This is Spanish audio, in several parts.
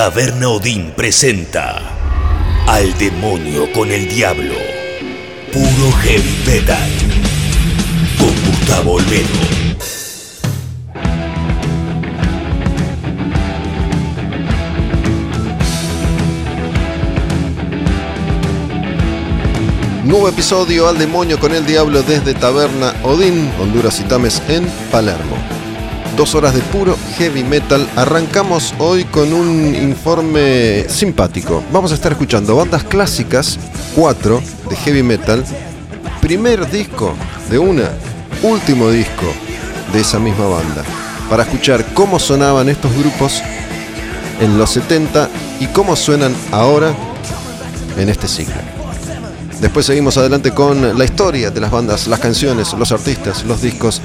Taberna Odín presenta Al demonio con el diablo. Puro heavy metal. Con Gustavo Olmedo. Nuevo episodio al demonio con el diablo desde Taberna Odín, Honduras y Tames en Palermo. Dos horas de puro heavy metal. Arrancamos hoy con un informe simpático. Vamos a estar escuchando bandas clásicas, cuatro de heavy metal. Primer disco de una, último disco de esa misma banda. Para escuchar cómo sonaban estos grupos en los 70 y cómo suenan ahora en este siglo. Después seguimos adelante con la historia de las bandas, las canciones, los artistas, los discos,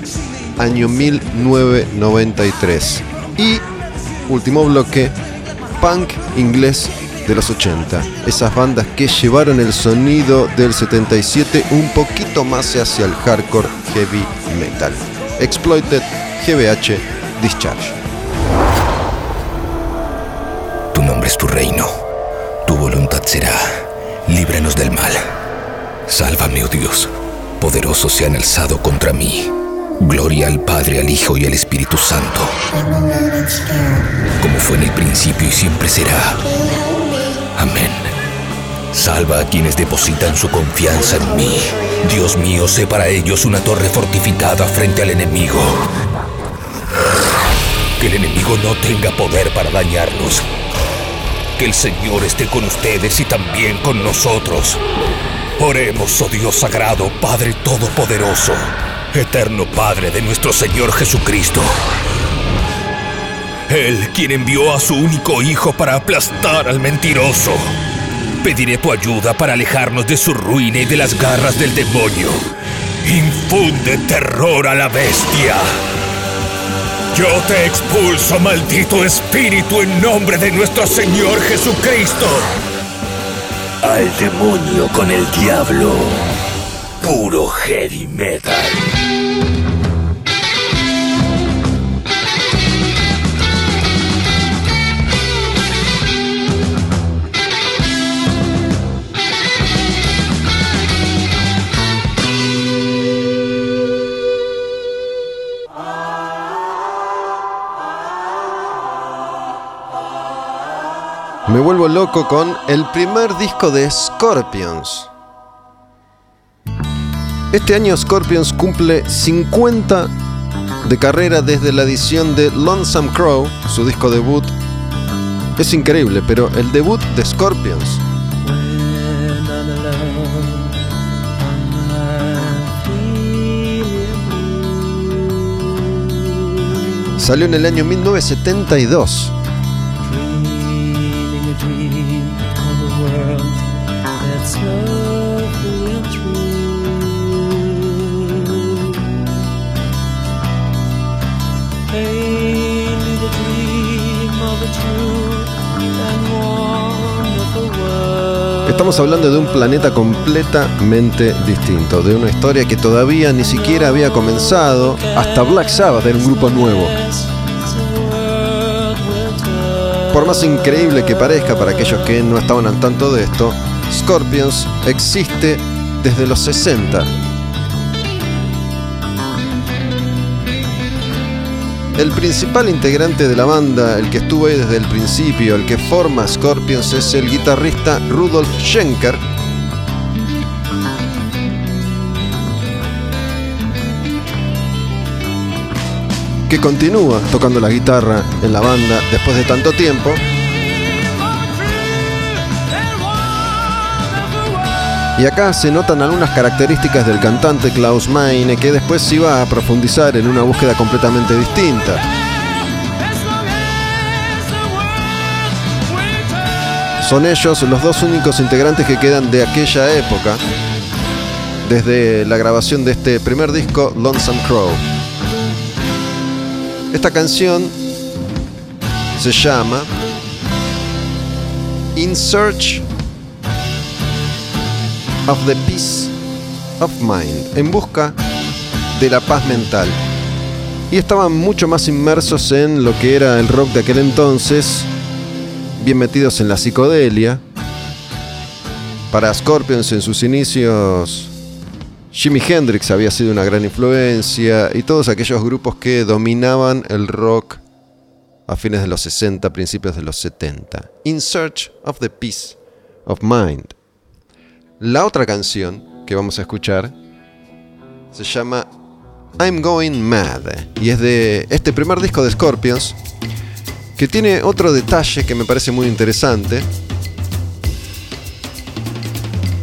año 1993. Y último bloque, punk inglés de los 80. Esas bandas que llevaron el sonido del 77 un poquito más hacia el hardcore heavy metal. Exploited, GBH, Discharge. Tu nombre es tu reino. Tu voluntad será. Líbranos del mal. Sálvame, oh Dios. Poderosos se han alzado contra mí. Gloria al Padre, al Hijo y al Espíritu Santo. Como fue en el principio y siempre será. Amén. Salva a quienes depositan su confianza en mí. Dios mío, sé para ellos una torre fortificada frente al enemigo. Que el enemigo no tenga poder para dañarnos. Que el Señor esté con ustedes y también con nosotros. Oremos, oh Dios sagrado, Padre Todopoderoso, eterno Padre de nuestro Señor Jesucristo. Él quien envió a su único Hijo para aplastar al mentiroso. Pediré tu ayuda para alejarnos de su ruina y de las garras del demonio. Infunde terror a la bestia. Yo te expulso, maldito espíritu, en nombre de nuestro Señor Jesucristo. Al demonio con el diablo. Puro heavy metal. Me vuelvo loco con el primer disco de Scorpions. Este año Scorpions cumple 50 de carrera desde la edición de Lonesome Crow, su disco debut. Es increíble, pero el debut de Scorpions salió en el año 1972. Estamos hablando de un planeta completamente distinto, de una historia que todavía ni siquiera había comenzado, hasta Black Sabbath era un grupo nuevo. Por más increíble que parezca para aquellos que no estaban al tanto de esto, Scorpions existe desde los 60 El principal integrante de la banda, el que estuvo ahí desde el principio, el que forma Scorpions, es el guitarrista Rudolf Schenker. que continúa tocando la guitarra en la banda después de tanto tiempo Y acá se notan algunas características del cantante Klaus Meine que después iba a profundizar en una búsqueda completamente distinta. Son ellos los dos únicos integrantes que quedan de aquella época, desde la grabación de este primer disco, Lonesome Crow. Esta canción se llama In Search of the Peace of Mind, en busca de la paz mental. Y estaban mucho más inmersos en lo que era el rock de aquel entonces, bien metidos en la psicodelia. Para Scorpions en sus inicios, Jimi Hendrix había sido una gran influencia y todos aquellos grupos que dominaban el rock a fines de los 60, principios de los 70. In Search of the Peace of Mind. La otra canción que vamos a escuchar se llama I'm Going Mad y es de este primer disco de Scorpions que tiene otro detalle que me parece muy interesante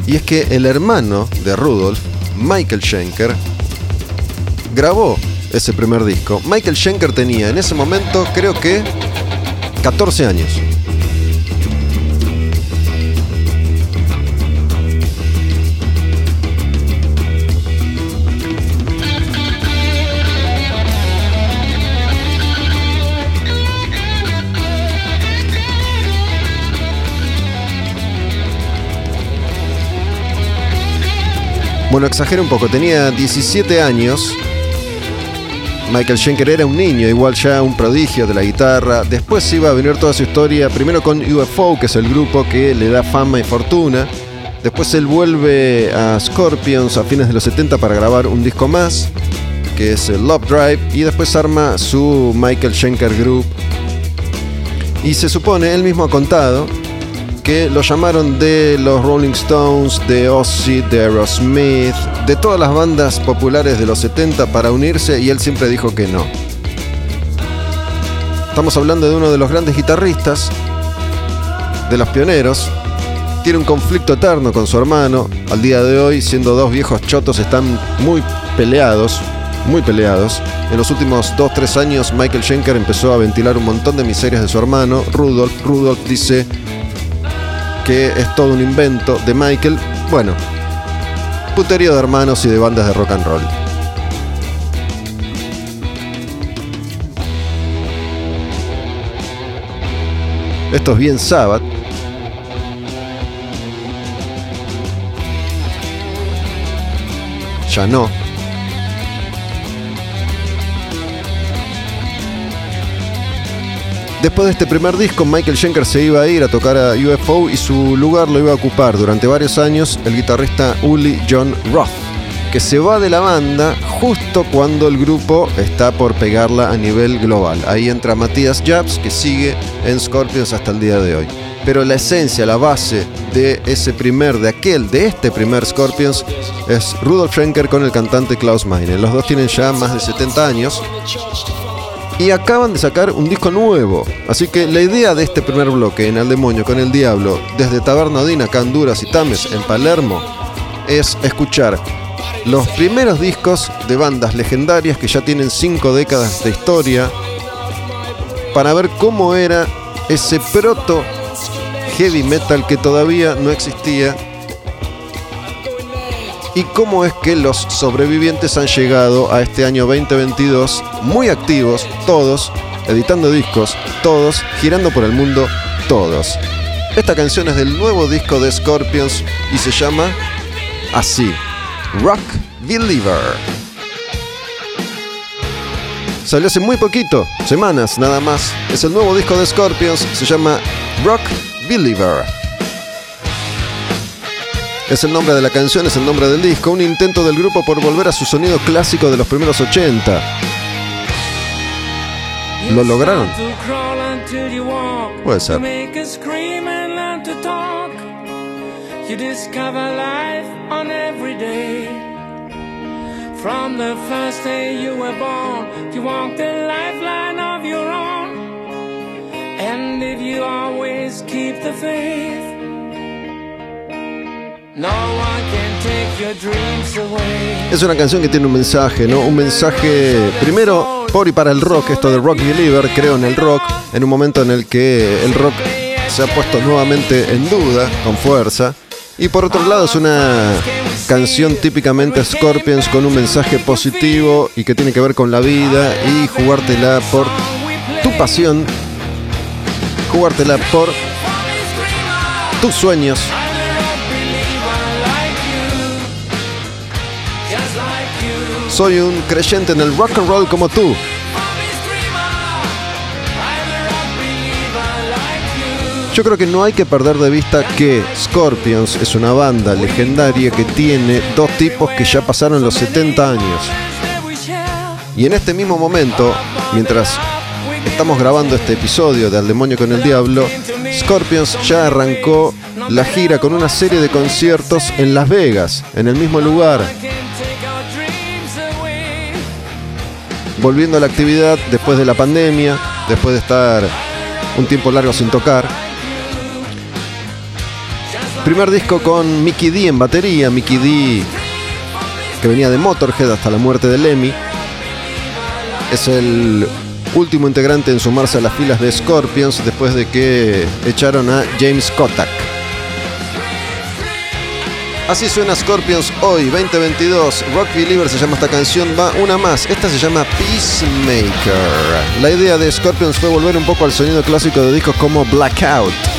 y es que el hermano de Rudolf, Michael Schenker, grabó ese primer disco. Michael Schenker tenía en ese momento creo que 14 años. Bueno, exagero un poco, tenía 17 años. Michael Schenker era un niño, igual ya un prodigio de la guitarra. Después iba a venir toda su historia, primero con UFO, que es el grupo que le da fama y fortuna. Después él vuelve a Scorpions a fines de los 70 para grabar un disco más, que es Love Drive, y después arma su Michael Schenker Group. Y se supone, él mismo ha contado, que lo llamaron de los Rolling Stones, de Ozzy, de Aerosmith, de todas las bandas populares de los 70 para unirse y él siempre dijo que no. Estamos hablando de uno de los grandes guitarristas, de los pioneros. Tiene un conflicto eterno con su hermano. Al día de hoy, siendo dos viejos chotos, están muy peleados, muy peleados. En los últimos 2-3 años, Michael Schenker empezó a ventilar un montón de miserias de su hermano, Rudolf. Rudolf dice, que es todo un invento de Michael. Bueno, puterío de hermanos y de bandas de rock and roll. Esto es bien Sabbath. Ya no. Después de este primer disco, Michael Schenker se iba a ir a tocar a UFO y su lugar lo iba a ocupar durante varios años el guitarrista Uli John Roth, que se va de la banda justo cuando el grupo está por pegarla a nivel global. Ahí entra Matías Jabs, que sigue en Scorpions hasta el día de hoy. Pero la esencia, la base de ese primer, de aquel, de este primer Scorpions, es Rudolf Schenker con el cantante Klaus Meine. Los dos tienen ya más de 70 años y acaban de sacar un disco nuevo. Así que la idea de este primer bloque en El Demonio con el Diablo, desde Taberna Odina, Canduras y Tames en Palermo, es escuchar los primeros discos de bandas legendarias que ya tienen cinco décadas de historia para ver cómo era ese proto heavy metal que todavía no existía y cómo es que los sobrevivientes han llegado a este año 2022 muy activos, todos, editando discos, todos, girando por el mundo, todos. Esta canción es del nuevo disco de Scorpions y se llama así, Rock Believer. Salió hace muy poquito, semanas nada más. Es el nuevo disco de Scorpions, se llama Rock Believer. Es el nombre de la canción, es el nombre del disco, un intento del grupo por volver a su sonido clásico de los primeros 80. ¿Lo lograron? Puede ser. From the first day you were born, you walk the lifeline of your own. And if you always keep the faith, es una canción que tiene un mensaje, ¿no? Un mensaje, primero, por y para el rock, esto de Rock Believer, creo en el rock, en un momento en el que el rock se ha puesto nuevamente en duda, con fuerza. Y por otro lado es una canción típicamente Scorpions con un mensaje positivo y que tiene que ver con la vida y jugártela por tu pasión, jugártela por tus sueños Soy un creyente en el rock and roll como tú. Yo creo que no hay que perder de vista que Scorpions es una banda legendaria que tiene dos tipos que ya pasaron los 70 años. Y en este mismo momento, mientras estamos grabando este episodio de Al Demonio con el Diablo, Scorpions ya arrancó la gira con una serie de conciertos en Las Vegas, en el mismo lugar. Volviendo a la actividad después de la pandemia, después de estar un tiempo largo sin tocar. Primer disco con Mickey D en batería, Mickey D que venía de Motorhead hasta la muerte de Lemmy. Es el último integrante en sumarse a las filas de Scorpions después de que echaron a James Kotak. Así suena Scorpions hoy, 2022. Rock Believer se llama esta canción, va una más. Esta se llama Peacemaker. La idea de Scorpions fue volver un poco al sonido clásico de discos como Blackout.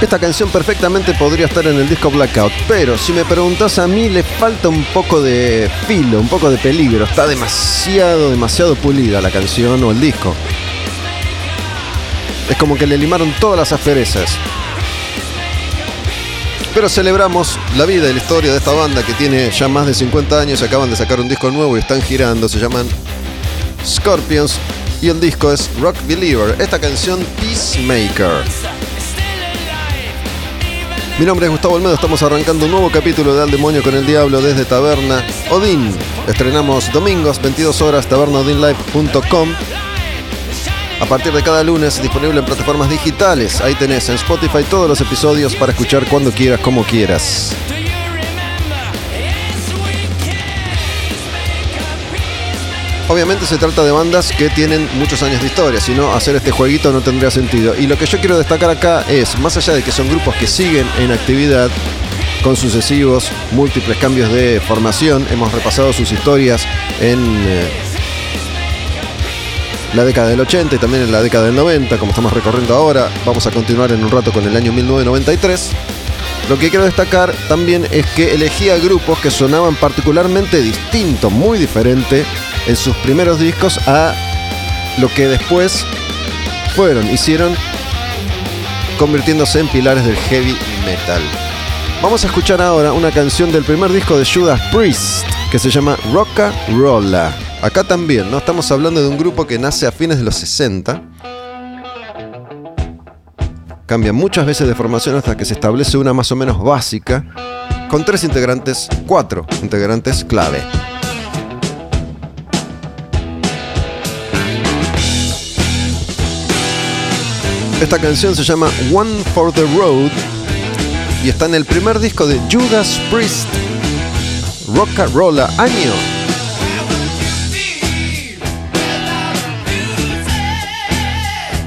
Esta canción perfectamente podría estar en el disco Blackout, pero si me preguntas a mí le falta un poco de filo, un poco de peligro. Está demasiado, demasiado pulida la canción o el disco. Es como que le limaron todas las asperezas. Pero celebramos la vida y la historia de esta banda que tiene ya más de 50 años, acaban de sacar un disco nuevo y están girando, se llaman Scorpions y el disco es Rock Believer, esta canción Peacemaker. Mi nombre es Gustavo Olmedo, estamos arrancando un nuevo capítulo de Al Demonio con el Diablo desde Taberna Odín. Estrenamos domingos, 22 horas, tabernaodinlive.com. A partir de cada lunes, disponible en plataformas digitales. Ahí tenés en Spotify todos los episodios para escuchar cuando quieras, como quieras. Obviamente se trata de bandas que tienen muchos años de historia, si no hacer este jueguito no tendría sentido. Y lo que yo quiero destacar acá es, más allá de que son grupos que siguen en actividad, con sucesivos múltiples cambios de formación, hemos repasado sus historias en eh, la década del 80 y también en la década del 90, como estamos recorriendo ahora. Vamos a continuar en un rato con el año 1993. Lo que quiero destacar también es que elegía grupos que sonaban particularmente distintos, muy diferente en sus primeros discos a lo que después fueron, hicieron, convirtiéndose en pilares del heavy metal. Vamos a escuchar ahora una canción del primer disco de Judas Priest que se llama Rocka Rolla. Acá también, ¿no? Estamos hablando de un grupo que nace a fines de los 60. Cambia muchas veces de formación hasta que se establece una más o menos básica, con tres integrantes, cuatro integrantes clave. Esta canción se llama One for the Road y está en el primer disco de Judas Priest, Rock Rolla, año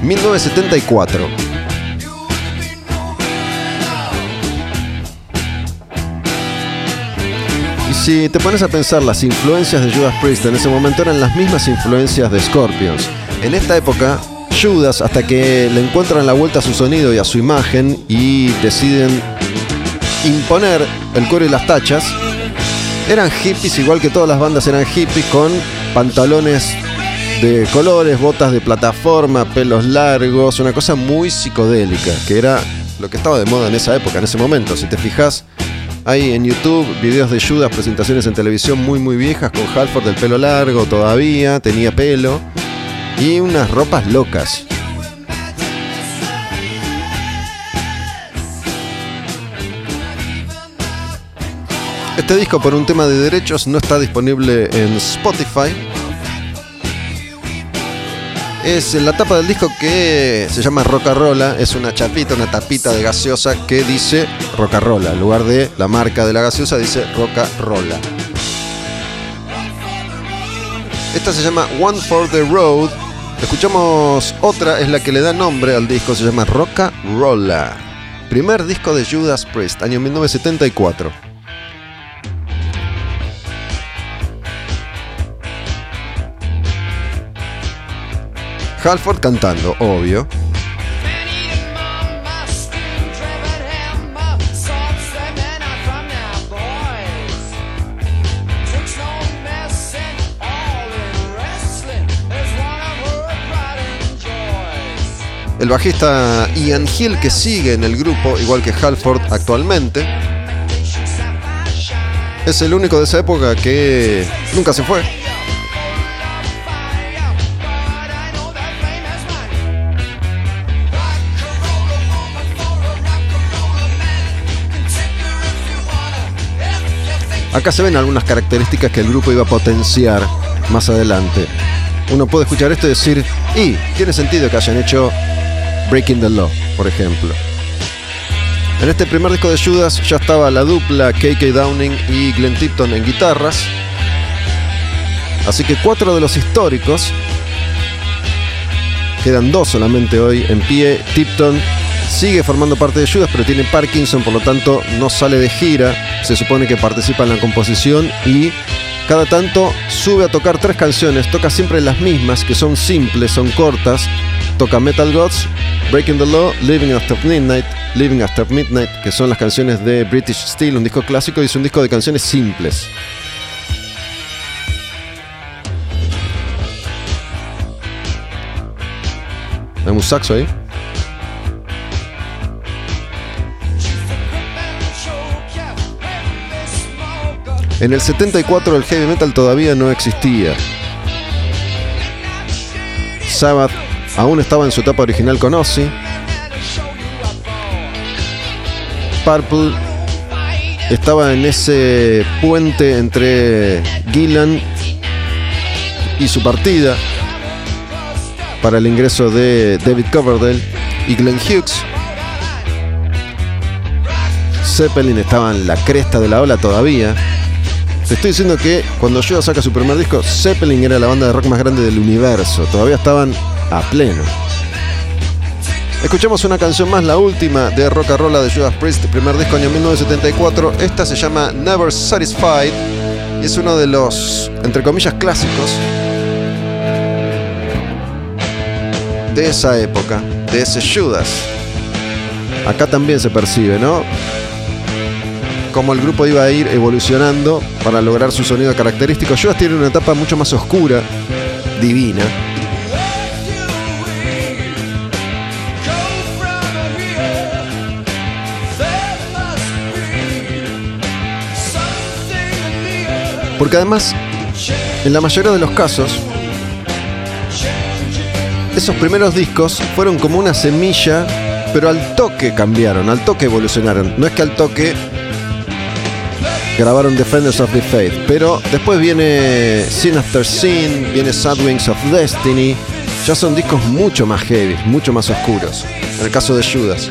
1974. Y si te pones a pensar, las influencias de Judas Priest en ese momento eran las mismas influencias de Scorpions. En esta época, Judas hasta que le encuentran la vuelta a su sonido y a su imagen y deciden imponer el cuero y las tachas. Eran hippies, igual que todas las bandas eran hippies, con pantalones de colores, botas de plataforma, pelos largos, una cosa muy psicodélica, que era lo que estaba de moda en esa época, en ese momento. Si te fijas, hay en YouTube videos de Judas, presentaciones en televisión muy muy viejas, con Halford del pelo largo todavía, tenía pelo y unas ropas locas. Este disco por un tema de derechos no está disponible en Spotify. Es la tapa del disco que se llama Rolla, es una chapita, una tapita de gaseosa que dice Rolla. En lugar de la marca de la gaseosa dice Rolla. Esta se llama One for the Road Escuchamos otra, es la que le da nombre al disco, se llama Roca Rolla. Primer disco de Judas Priest, año 1974. Halford cantando, obvio. El bajista Ian Hill, que sigue en el grupo, igual que Halford actualmente, es el único de esa época que nunca se fue. Acá se ven algunas características que el grupo iba a potenciar más adelante. Uno puede escuchar esto y decir, y tiene sentido que hayan hecho Breaking the Law, por ejemplo. En este primer disco de Judas ya estaba la dupla KK Downing y Glenn Tipton en guitarras. Así que cuatro de los históricos, quedan dos solamente hoy en pie. Tipton sigue formando parte de Judas, pero tiene Parkinson, por lo tanto no sale de gira. Se supone que participa en la composición y cada tanto sube a tocar tres canciones. Toca siempre las mismas, que son simples, son cortas. Toca Metal Gods, Breaking the Law, Living After Midnight, Living After Midnight, que son las canciones de British Steel, un disco clásico y es un disco de canciones simples. Un saxo ahí. En el 74 el heavy metal todavía no existía. Sabbath aún estaba en su etapa original con Ozzy. Purple estaba en ese puente entre Gillan y su partida para el ingreso de David Coverdale y Glenn Hughes. Zeppelin estaba en la cresta de la ola todavía. Te estoy diciendo que cuando Judas saca su primer disco, Zeppelin era la banda de rock más grande del universo. Todavía estaban a pleno. Escuchamos una canción más, la última de Rock and Roll de Judas Priest, primer disco año 1974. Esta se llama Never Satisfied y es uno de los, entre comillas, clásicos de esa época, de ese Judas. Acá también se percibe, ¿no? Como el grupo iba a ir evolucionando para lograr su sonido característico. Judas tiene una etapa mucho más oscura, divina. Porque además, en la mayoría de los casos, esos primeros discos fueron como una semilla, pero al toque cambiaron, al toque evolucionaron. No es que al toque grabaron Defenders of the Faith, pero después viene Sin After Sin, viene Sad Wings of Destiny. Ya son discos mucho más heavy, mucho más oscuros. En el caso de Judas.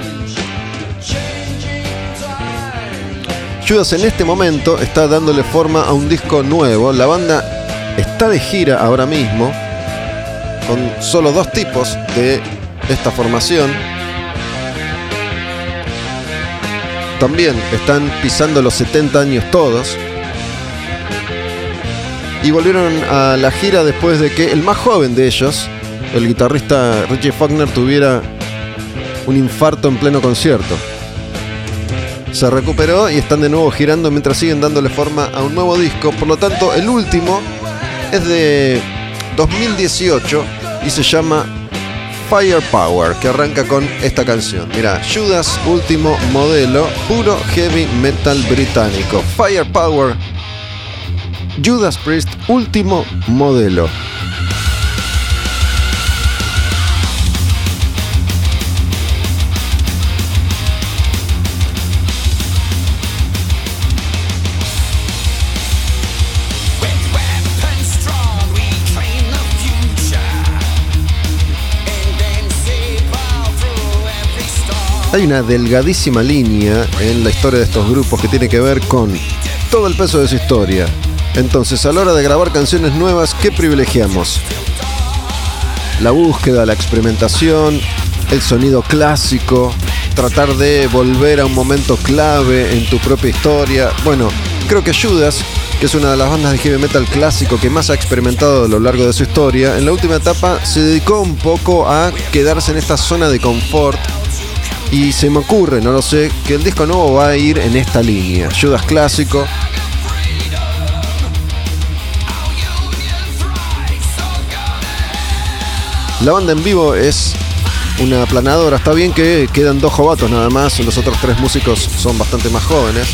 En este momento está dándole forma a un disco nuevo. La banda está de gira ahora mismo con solo dos tipos de esta formación. También están pisando los 70 años todos. Y volvieron a la gira después de que el más joven de ellos, el guitarrista Richie Faulkner, tuviera un infarto en pleno concierto se recuperó y están de nuevo girando mientras siguen dándole forma a un nuevo disco. Por lo tanto, el último es de 2018 y se llama Firepower, que arranca con esta canción. Mira, Judas último modelo, puro heavy metal británico. Firepower, Judas Priest último modelo. Hay una delgadísima línea en la historia de estos grupos que tiene que ver con todo el peso de su historia. Entonces, a la hora de grabar canciones nuevas, ¿qué privilegiamos? la búsqueda, la experimentación, el sonido clásico, tratar de volver a un momento clave en tu propia historia. Bueno, creo que Judas, que es una de las bandas de heavy metal clásico que más ha experimentado a lo largo de su historia, en la última etapa se dedicó un poco a quedarse en esta zona de confort. Y se me ocurre, no lo sé, que el disco nuevo va a ir en esta línea. Judas clásico, La banda en vivo es una aplanadora. Está bien que quedan dos jovatos nada más. Los otros tres músicos son bastante más jóvenes.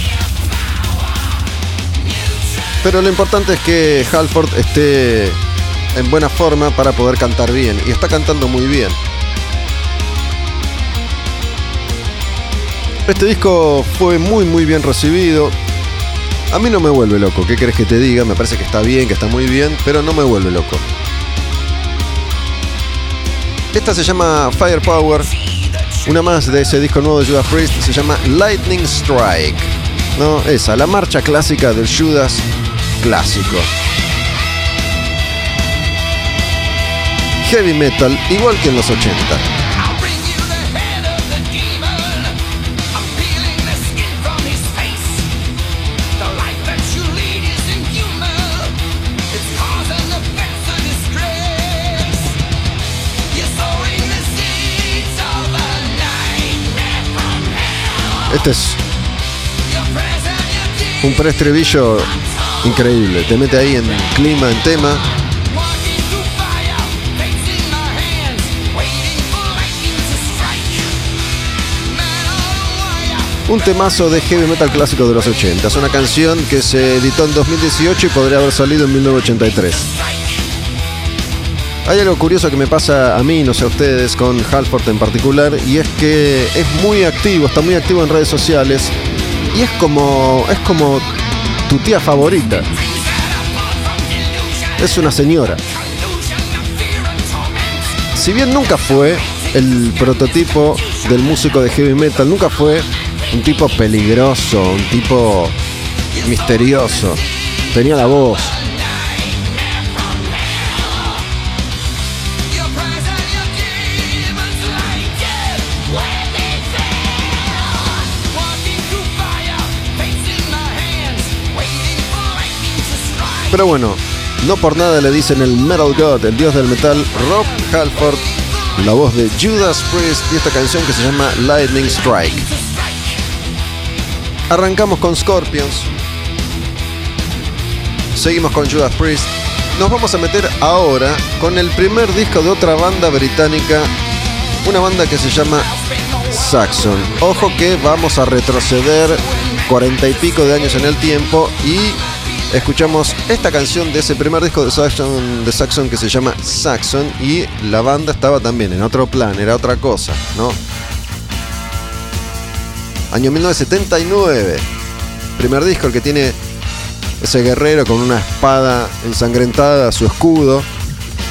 Pero lo importante es que Halford esté en buena forma para poder cantar bien. Y está cantando muy bien. Este disco fue muy muy bien recibido. A mí no me vuelve loco, ¿qué crees que te diga? Me parece que está bien, que está muy bien, pero no me vuelve loco. Esta se llama Firepower. Una más de ese disco nuevo de Judas Priest se llama Lightning Strike. No, esa, la marcha clásica del Judas clásico. Heavy metal, igual que en los 80. Este es un preestribillo increíble. Te mete ahí en clima, en tema. Un temazo de heavy metal clásico de los 80. Es una canción que se editó en 2018 y podría haber salido en 1983. Hay algo curioso que me pasa a mí, no sé a ustedes, con Halford en particular, y es que es muy activo, está muy activo en redes sociales, y es como, es como tu tía favorita. Es una señora. Si bien nunca fue el prototipo del músico de heavy metal, nunca fue un tipo peligroso, un tipo misterioso. Tenía la voz, Pero bueno, no por nada le dicen el Metal God, el dios del metal, Rob Halford, la voz de Judas Priest y esta canción que se llama Lightning Strike. Arrancamos con Scorpions. Seguimos con Judas Priest. Nos vamos a meter ahora con el primer disco de otra banda británica, una banda que se llama Saxon. Ojo que vamos a retroceder cuarenta y pico de años en el tiempo y escuchamos esta canción de ese primer disco de Saxon, de Saxon que se llama Saxon y la banda estaba también en otro plan, era otra cosa, ¿no? Año 1979, primer disco el que tiene ese guerrero con una espada ensangrentada, su escudo,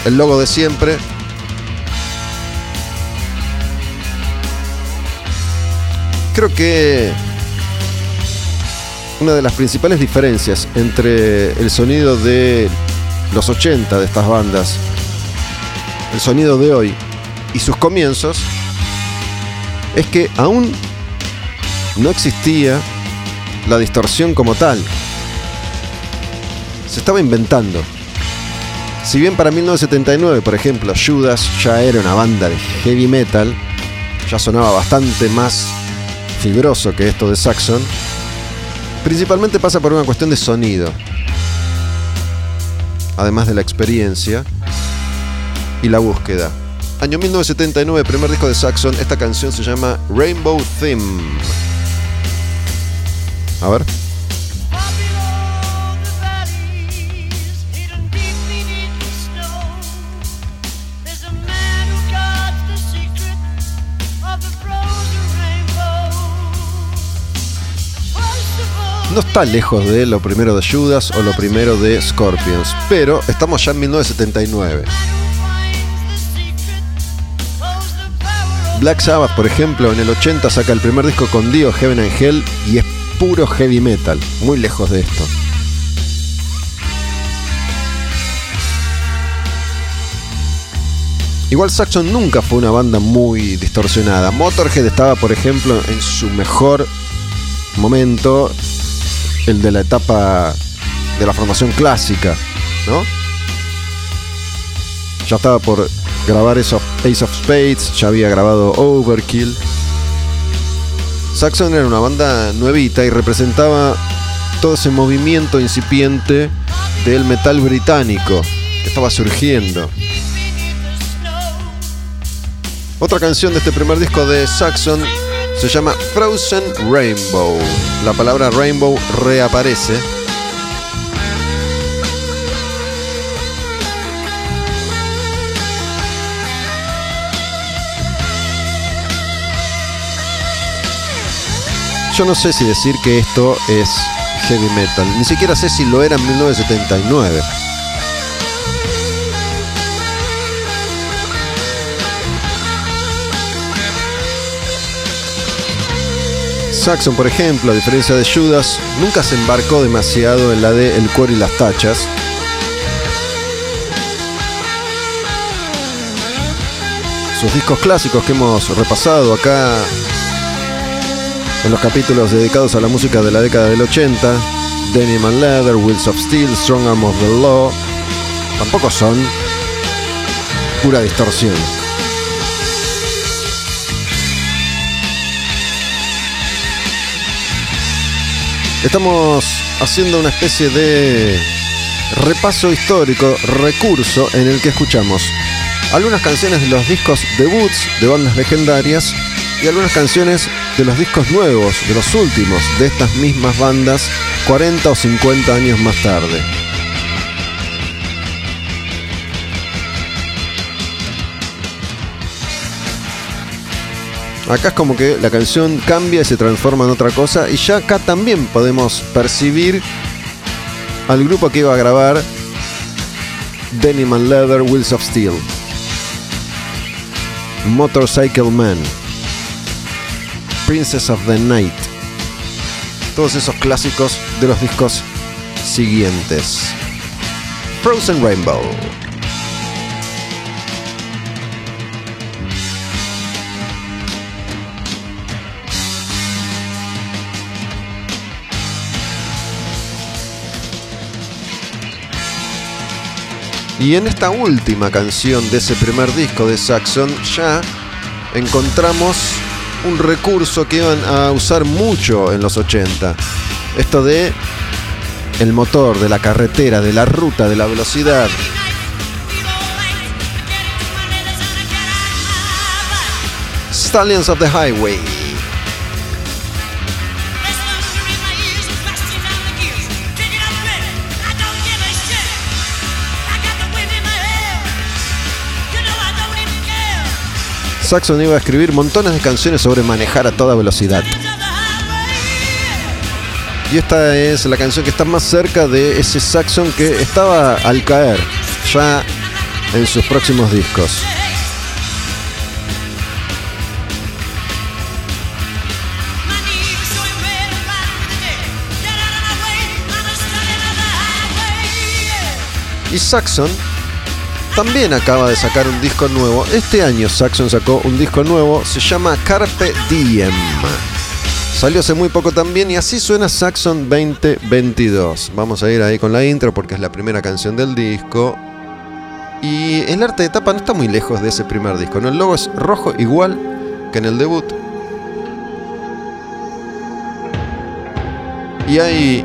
el logo de siempre. Creo que una de las principales diferencias entre el sonido de los 80 de estas bandas, el sonido de hoy y sus comienzos, es que aún no existía la distorsión como tal. Se estaba inventando. Si bien para 1979, por ejemplo, Judas ya era una banda de heavy metal, ya sonaba bastante más fibroso que esto de Saxon, Principalmente pasa por una cuestión de sonido, además de la experiencia y la búsqueda. Año 1979, primer disco de Saxon, esta canción se llama Rainbow Theme. A ver. No está lejos de lo primero de Judas o lo primero de Scorpions, pero estamos ya en 1979. Black Sabbath, por ejemplo, en el 80 saca el primer disco con Dio, Heaven and Hell, y es puro heavy metal, muy lejos de esto. Igual Saxon nunca fue una banda muy distorsionada. Motorhead estaba, por ejemplo, en su mejor momento, el de la etapa de la formación clásica, ¿no? Ya estaba por grabar Ace of, Spades, ya había grabado Overkill. Saxon era una banda nuevita y representaba todo ese movimiento incipiente del metal británico que estaba surgiendo. Otra canción de este primer disco de Saxon se llama Frozen Rainbow. La palabra rainbow reaparece. Yo no sé si decir que esto es heavy metal, ni siquiera sé si lo era en 1979. Saxon, por ejemplo, a diferencia de Judas, nunca se embarcó demasiado en la de el cuero y las tachas. Sus discos clásicos que hemos repasado acá en los capítulos dedicados a la música de la década del 80, Denim and Leather, Wheels of Steel, Strong Arm of the Law, tampoco son pura distorsión. Estamos haciendo una especie de repaso histórico, recurso en el que escuchamos algunas canciones de los discos debuts de bandas legendarias y algunas canciones de los discos nuevos, de los últimos de estas mismas bandas 40 o 50 años más tarde. Acá es como que la canción cambia y se transforma en otra cosa y ya acá también podemos percibir al grupo que iba a grabar Denim and Leather Wheels of Steel. Motorcycle Man. Princess of the Night. Todos esos clásicos de los discos siguientes. Frozen Rainbow. Y en esta última canción de ese primer disco de Saxon ya encontramos un recurso que iban a usar mucho en los 80. Esto de el motor, de la carretera, de la ruta, de la velocidad. Stallions of the Highway. Saxon iba a escribir montones de canciones sobre manejar a toda velocidad. Y esta es la canción que está más cerca de ese Saxon que estaba al caer ya en sus próximos discos. Y Saxon también acaba de sacar un disco nuevo. Este año Saxon sacó un disco nuevo, se llama Carpe Diem. Salió hace muy poco también y así suena Saxon 2022. Vamos a ir ahí con la intro porque es la primera canción del disco. Y el arte de tapa no está muy lejos de ese primer disco. ¿no? El logo es rojo igual que en el debut. Y hay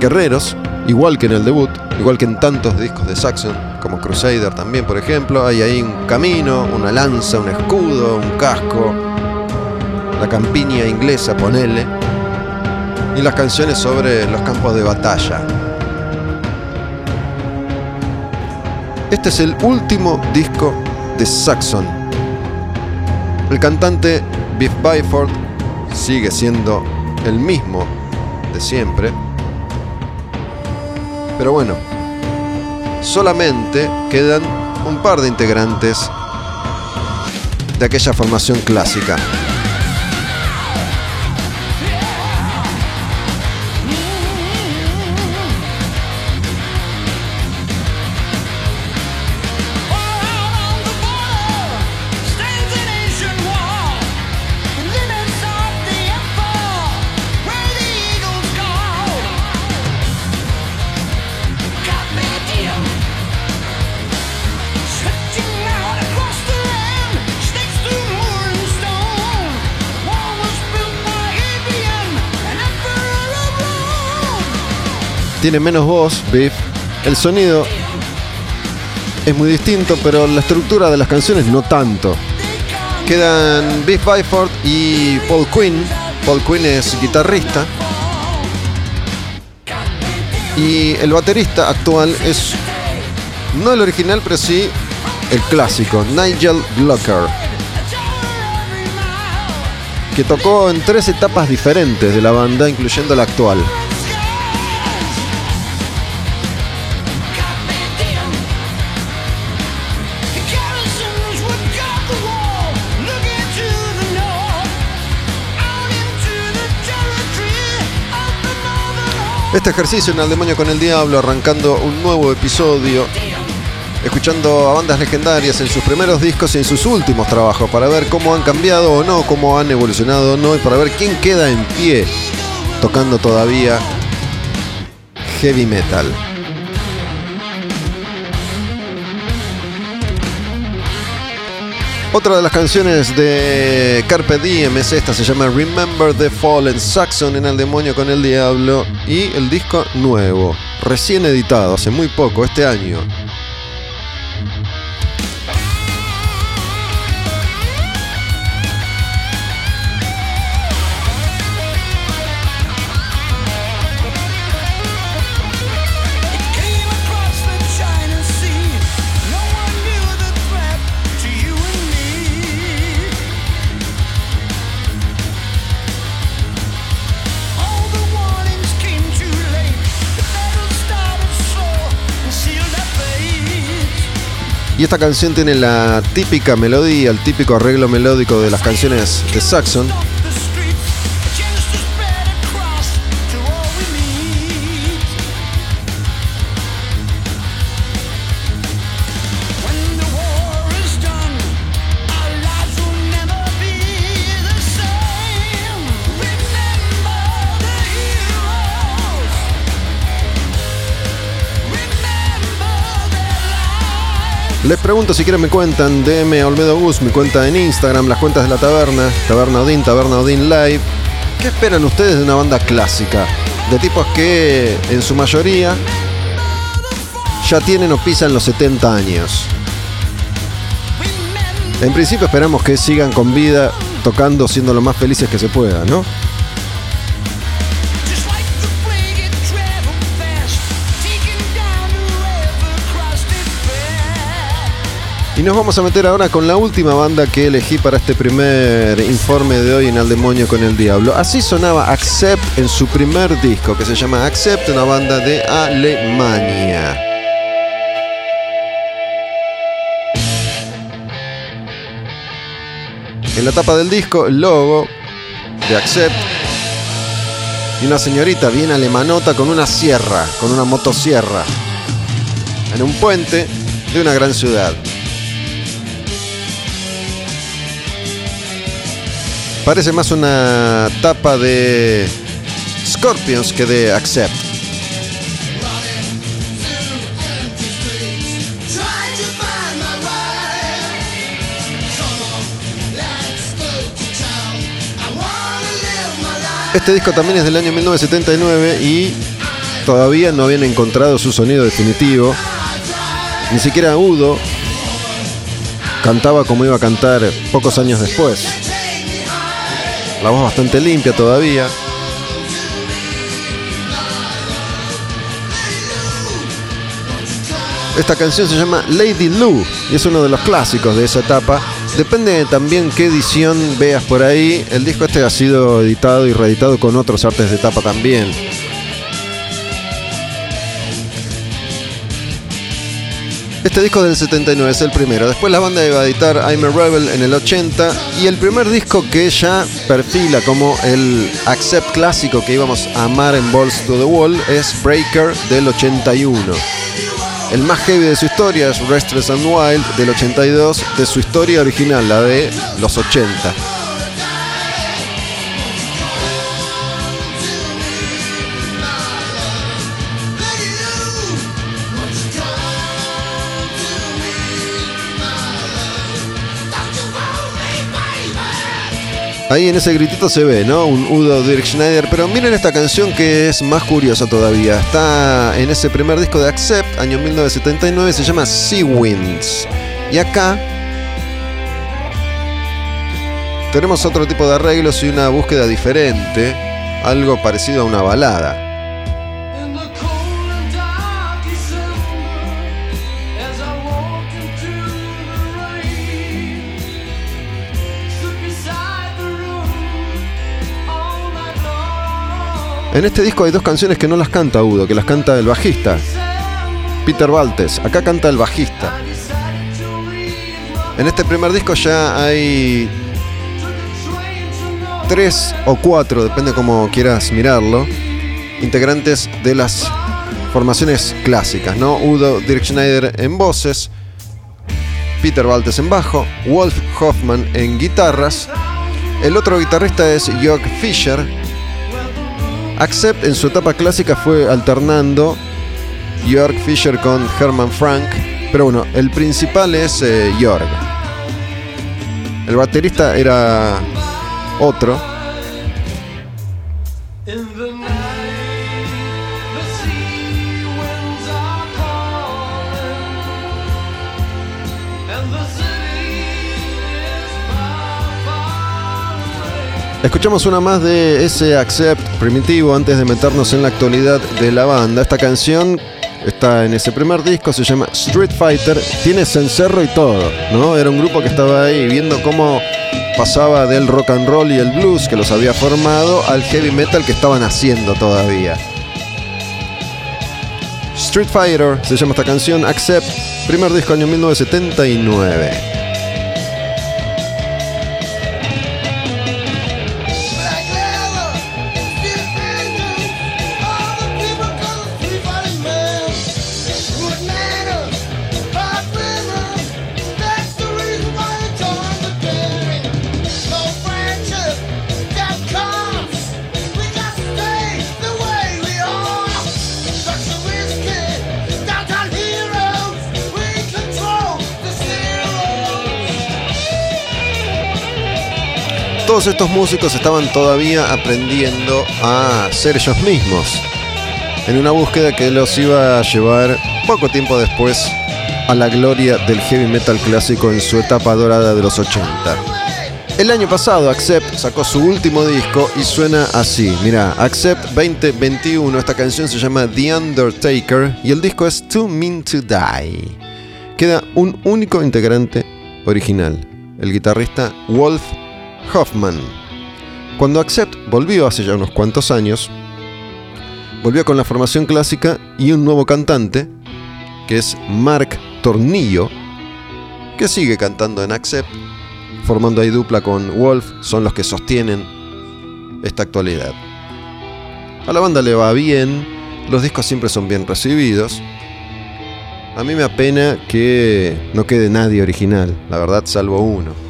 guerreros, igual que en el debut, igual que en tantos discos de Saxon, como Crusader también, por ejemplo. Hay ahí un camino, una lanza, un escudo, un casco, la campiña inglesa, ponele, y las canciones sobre los campos de batalla. Este es el último disco de Saxon. El cantante Biff Byford sigue siendo el mismo de siempre. Pero bueno, solamente quedan un par de integrantes de aquella formación clásica. Tiene menos voz, Biff. El sonido es muy distinto, pero la estructura de las canciones no tanto. Quedan Biff Byford y Paul Quinn. Paul Quinn es guitarrista. Y el baterista actual es no el original, pero sí el clásico, Nigel Glocker, que tocó en tres etapas diferentes de la banda, incluyendo la actual. Este ejercicio en El Demonio con el Diablo, arrancando un nuevo episodio, escuchando a bandas legendarias en sus primeros discos y en sus últimos trabajos, para ver cómo han cambiado o no, cómo han evolucionado o no, y para ver quién queda en pie tocando todavía heavy metal. Otra de las canciones de Carpe Diem es esta, se llama Remember the Fallen Saxon en El Demonio con el Diablo y el disco nuevo, recién editado, hace muy poco, este año. Y esta canción tiene la típica melodía, el típico arreglo melódico de las canciones de Saxon. Les pregunto si quieren me cuentan, DM Olmedo Gus, mi cuenta en Instagram, las cuentas de la taberna, Taberna Odín, Taberna Odín Live. ¿Qué esperan ustedes de una banda clásica? De tipos que en su mayoría ya tienen o pisan los 70 años. En principio esperamos que sigan con vida, tocando, siendo lo más felices que se pueda, ¿no? Y nos vamos a meter ahora con la última banda que elegí para este primer informe de hoy en Al Demonio con el Diablo. Así sonaba Accept en su primer disco, que se llama Accept, una banda de Alemania. En la tapa del disco, el logo de Accept y una señorita bien alemanota con una sierra, con una motosierra, en un puente de una gran ciudad. Parece más una tapa de Scorpions que de Accept. Este disco también es del año 1979 y todavía no habían encontrado su sonido definitivo. Ni siquiera Udo cantaba como iba a cantar pocos años después la voz bastante limpia todavía. Esta canción se llama Lady Lou y es uno de los clásicos de esa etapa. Depende también qué edición veas por ahí. El disco este ha sido editado y reeditado con otros artes de etapa también. Este disco del 79 es el primero. Después la banda iba a editar I'm a Rebel en el 80 y el primer disco que ya perfila como el accept clásico que íbamos a amar en Balls to the Wall es Breaker del 81. El más heavy de su historia es Restless and Wild del 82 de su historia original, la de los 80. Ahí en ese gritito se ve, ¿no? Un Udo Dirk Schneider. Pero miren esta canción que es más curiosa todavía. Está en ese primer disco de Accept, año 1979, se llama Sea Winds. Y acá tenemos otro tipo de arreglos y una búsqueda diferente, algo parecido a una balada. En este disco hay dos canciones que no las canta Udo, que las canta el bajista, Peter Baltes. Acá canta el bajista. En este primer disco ya hay tres o cuatro, depende como quieras mirarlo, integrantes de las formaciones clásicas, ¿no? Udo Dirk Schneider en voces, Peter Baltes en bajo, Wolf Hoffman en guitarras, el otro guitarrista es Jörg Fischer Accept en su etapa clásica fue alternando Jörg Fischer con Herman Frank, pero bueno, el principal es eh, Jörg. El baterista era otro. Escuchamos una más de ese Accept primitivo antes de meternos en la actualidad de la banda. Esta canción está en ese primer disco, se llama Street Fighter, tiene cencerro y todo, ¿no? Era un grupo que estaba ahí viendo cómo pasaba del rock and roll y el blues que los había formado al heavy metal que estaban haciendo todavía. Street Fighter se llama esta canción, Accept, primer disco año 1979. Todos estos músicos estaban todavía aprendiendo a ser ellos mismos, en una búsqueda que los iba a llevar poco tiempo después a la gloria del heavy metal clásico en su etapa dorada de los 80. El año pasado Accept sacó su último disco y suena así. Mira, Accept 2021, esta canción se llama The Undertaker y el disco es Too Mean to Die. Queda un único integrante original, el guitarrista Wolf Hoffman. Cuando Accept volvió hace ya unos cuantos años, volvió con la formación clásica y un nuevo cantante, que es Mark Tornillo, que sigue cantando en Accept, formando ahí dupla con Wolf, son los que sostienen esta actualidad. A la banda le va bien, los discos siempre son bien recibidos. A mí me apena que no quede nadie original, la verdad, salvo uno.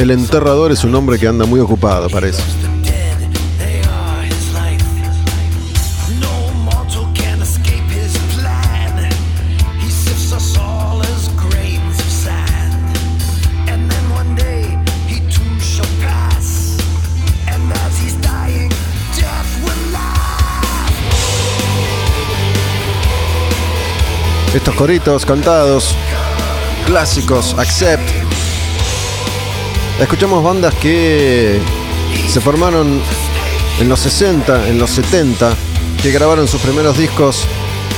El enterrador es un hombre que anda muy ocupado, parece. Estos coritos cantados, clásicos, accept, Escuchamos bandas que se formaron en los 60, en los 70, que grabaron sus primeros discos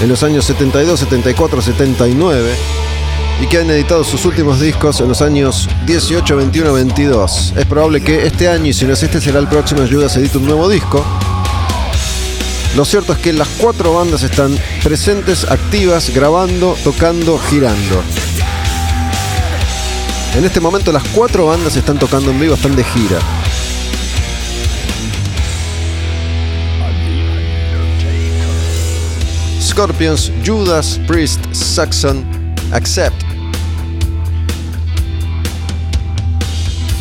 en los años 72, 74, 79 y que han editado sus últimos discos en los años 18, 21, 22. Es probable que este año, y si no es este, será el próximo, Ayudas edite un nuevo disco. Lo cierto es que las cuatro bandas están presentes, activas, grabando, tocando, girando. En este momento las cuatro bandas están tocando en vivo, están de gira. Scorpions, Judas, Priest, Saxon, Accept.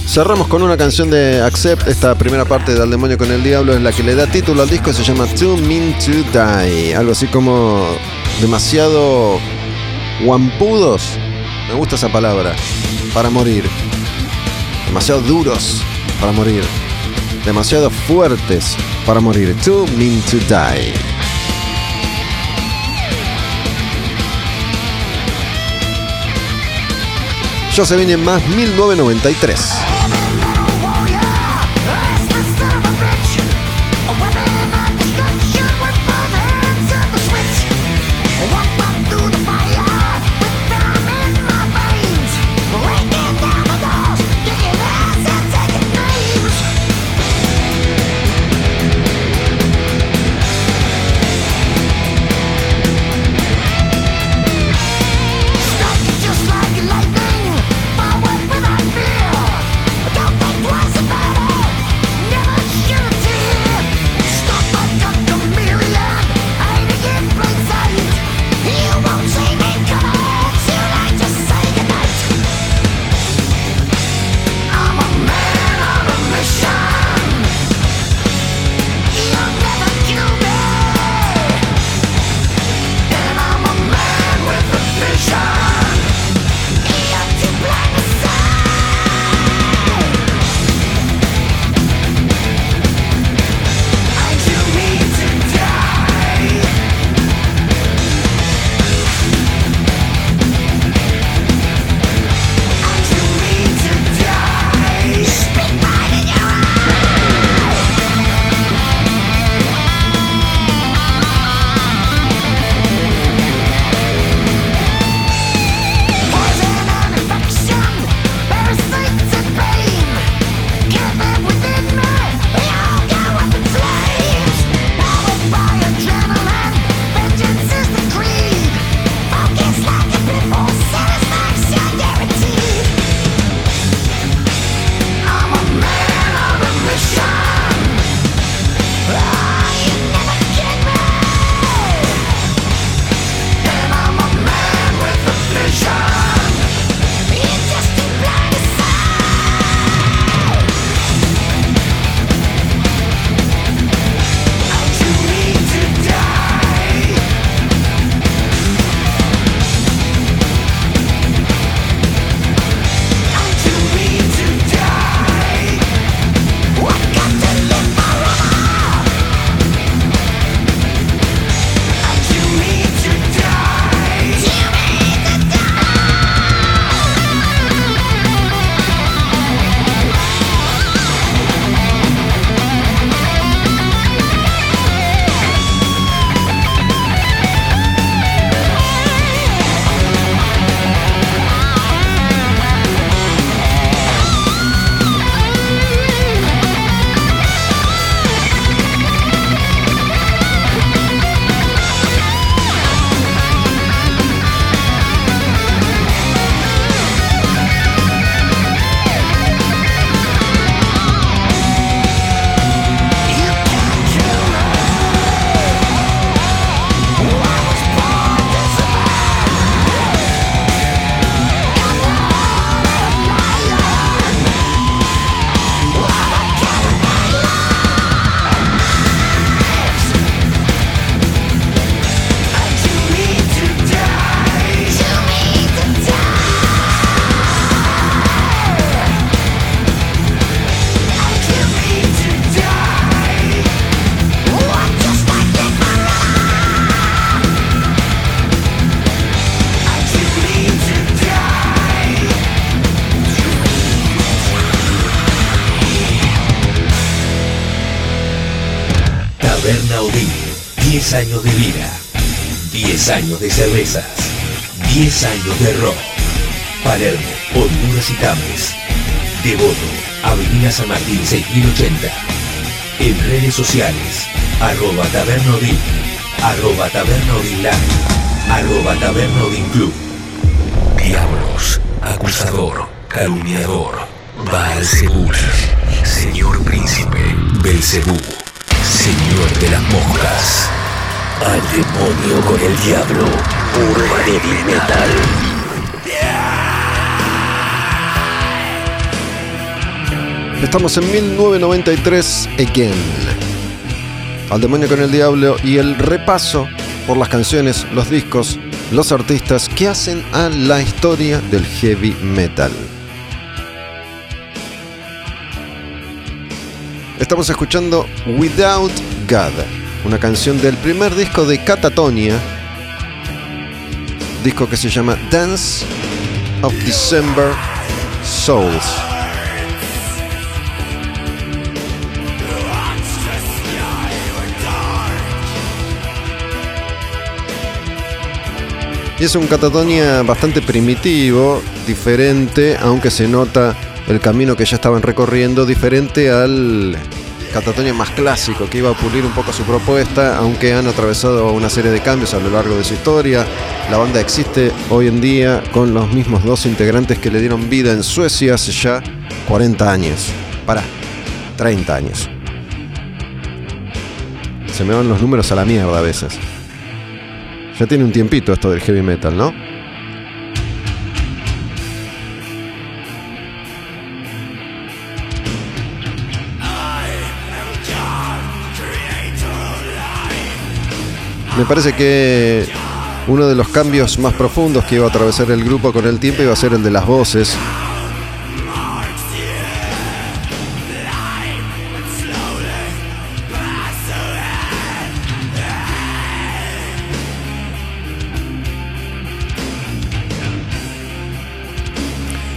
Cerramos con una canción de Accept. Esta primera parte de Al Demonio con el Diablo es la que le da título al disco. Se llama Too Mean to Die. Algo así como demasiado guampudos. Me gusta esa palabra. Para morir. Demasiado duros para morir. Demasiado fuertes para morir. Too Mean to Die. Ya se viene más 1993. Años de vida, 10 años de cervezas, 10 años de rock. Palermo, Honduras y Tames. Devoto, Avenida San Martín 6080. En redes sociales, arroba tabernodin, arroba tabernodin arroba tabernodin club. Diablos, acusador, calumniador, Baal Señor Príncipe, Belcebú, Señor de las Moscas. Al demonio con el diablo. Puro heavy metal. Estamos en 1993 again. Al demonio con el diablo y el repaso por las canciones, los discos, los artistas que hacen a la historia del heavy metal. Estamos escuchando Without God, una canción del primer disco de Catatonia, disco que se llama Dance of December Souls. Y es un catatonia bastante primitivo, diferente, aunque se nota el camino que ya estaban recorriendo, diferente al catatonia más clásico, que iba a pulir un poco su propuesta, aunque han atravesado una serie de cambios a lo largo de su historia. La banda existe hoy en día con los mismos dos integrantes que le dieron vida en Suecia hace ya 40 años. Para, 30 años. Se me van los números a la mierda a veces. Ya tiene un tiempito esto del heavy metal, ¿no? Me parece que uno de los cambios más profundos que iba a atravesar el grupo con el tiempo iba a ser el de las voces.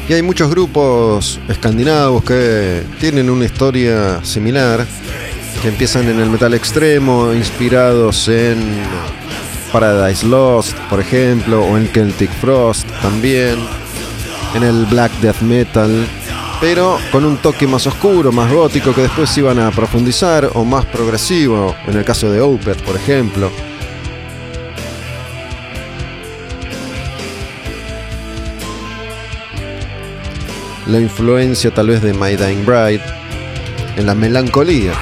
Y hay muchos grupos escandinavos que tienen una historia similar, que empiezan en el metal extremo, inspirados en Paradise Lost, por ejemplo, o en Celtic Frost también, en el black death metal, pero con un toque más oscuro, más gótico, que después iban a profundizar, o más progresivo, en el caso de Opeth, por ejemplo. la influencia tal vez de My Dying Bride en la melancolía.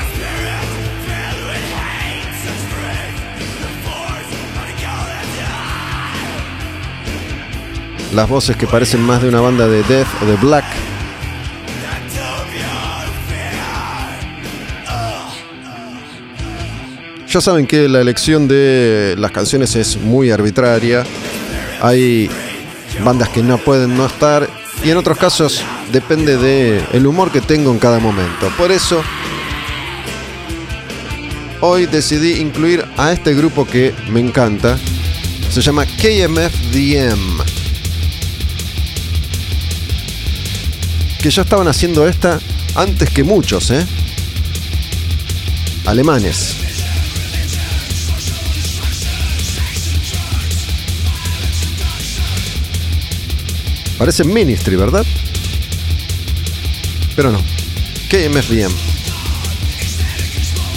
Las voces que parecen más de una banda de death o de black. Ya saben que la elección de las canciones es muy arbitraria. Hay bandas que no pueden no estar y en otros casos depende de el humor que tengo en cada momento. Por eso hoy decidí incluir a este grupo que me encanta. Se llama KMFDM. Que ya estaban haciendo esta antes que muchos, ¿eh? Alemanes. Parece Ministry, ¿verdad? Pero no. KMFDM.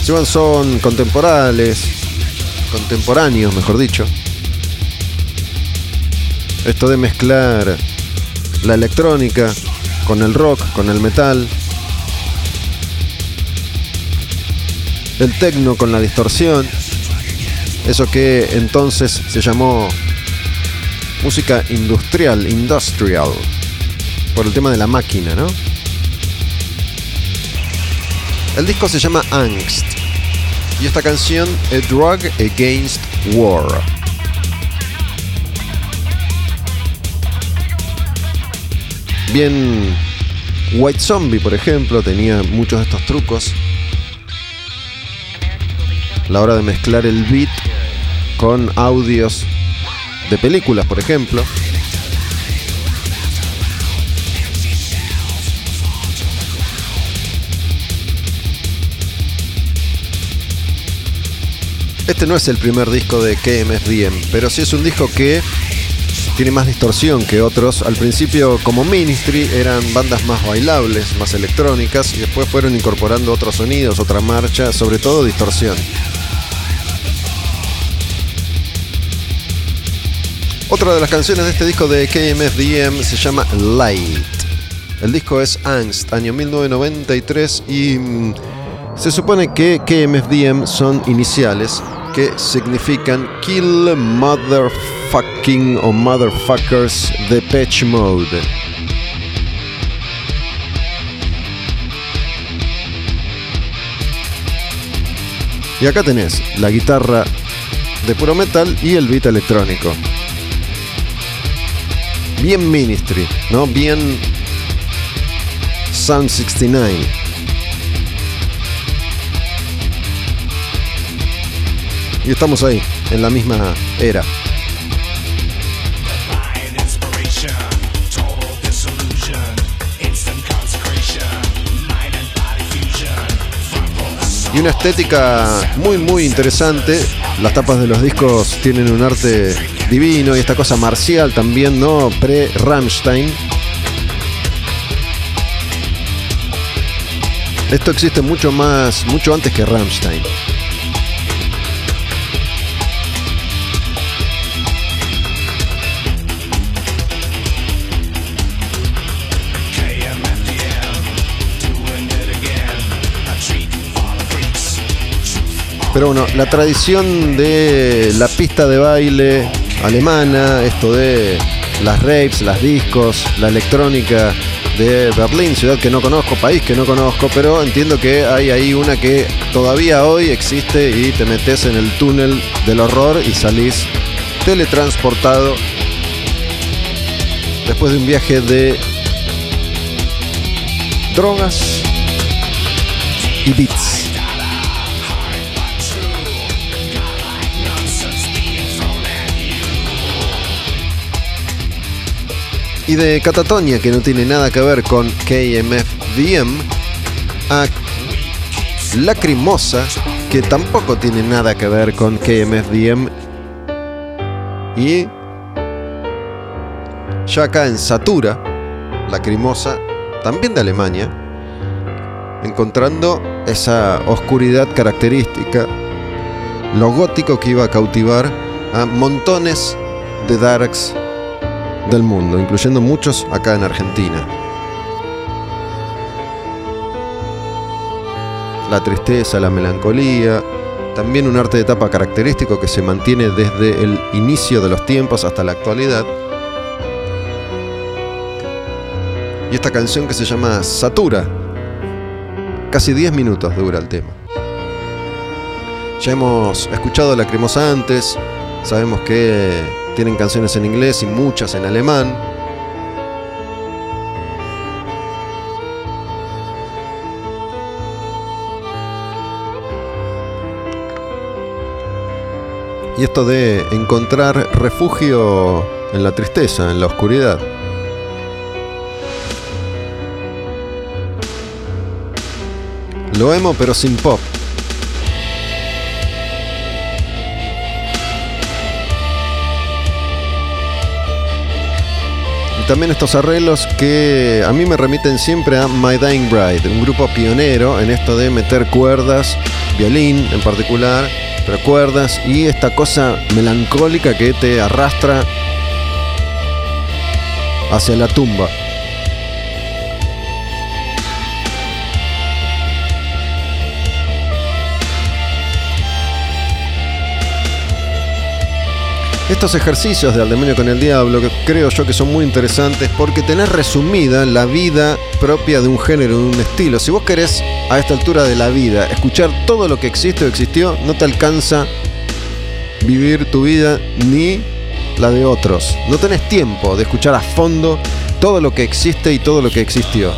Si son contemporáneos, contemporáneos, mejor dicho. Esto de mezclar la electrónica con el rock, con el metal, el techno con la distorsión, eso que entonces se llamó música industrial, industrial, por el tema de la máquina, ¿no? El disco se llama Angst y esta canción A Drug Against War. Bien, White Zombie, por ejemplo, tenía muchos de estos trucos. La hora de mezclar el beat con audios de películas, por ejemplo. Este no es el primer disco de KMFDM, pero sí es un disco que tiene más distorsión que otros. Al principio, como Ministry, eran bandas más bailables, más electrónicas, y después fueron incorporando otros sonidos, otra marcha, sobre todo distorsión. Otra de las canciones de este disco de KMFDM se llama Light. El disco es Angst, año 1993 y mm, se supone que KMFDM son iniciales que significan Kill Motherfucking o Motherfuckers de Patch Mode. Y acá tenés la guitarra de puro metal y el beat electrónico. Bien Ministry, ¿no? Bien Psalm 69. y estamos ahí, en la misma era. Y una estética muy muy interesante. Las tapas de los discos tienen un arte divino y esta cosa marcial también, ¿no? Pre-Rammstein. Esto existe mucho más, mucho antes que Rammstein. Pero bueno, la tradición de la pista de baile alemana, esto de las rapes, las discos, la electrónica de Berlín, ciudad que no conozco, país que no conozco, pero entiendo que hay ahí una que todavía hoy existe y te metes en el túnel del horror y salís teletransportado después de un viaje de drogas y beats. Y de Catatonia, que no tiene nada que ver con KMFDM, a Lacrimosa, que tampoco tiene nada que ver con KMFDM, y ya acá en Satura, Lacrimosa, también de Alemania, encontrando esa oscuridad característica, lo gótico que iba a cautivar a montones de darks del mundo, incluyendo muchos acá en Argentina. La tristeza, la melancolía, también un arte de tapa característico que se mantiene desde el inicio de los tiempos hasta la actualidad. Y esta canción que se llama Satura, casi 10 minutos dura el tema. Ya hemos escuchado la cremosa antes, sabemos que tienen canciones en inglés y muchas en alemán. Y esto de encontrar refugio en la tristeza, en la oscuridad. Lo emo pero sin pop. También estos arreglos que a mí me remiten siempre a My Dying Bride, un grupo pionero en esto de meter cuerdas, violín en particular, pero cuerdas y esta cosa melancólica que te arrastra hacia la tumba. Estos ejercicios de Al demonio con el diablo, creo yo que son muy interesantes porque tenés resumida la vida propia de un género, de un estilo. Si vos querés a esta altura de la vida escuchar todo lo que existe o existió, no te alcanza vivir tu vida ni la de otros. No tenés tiempo de escuchar a fondo todo lo que existe y todo lo que existió.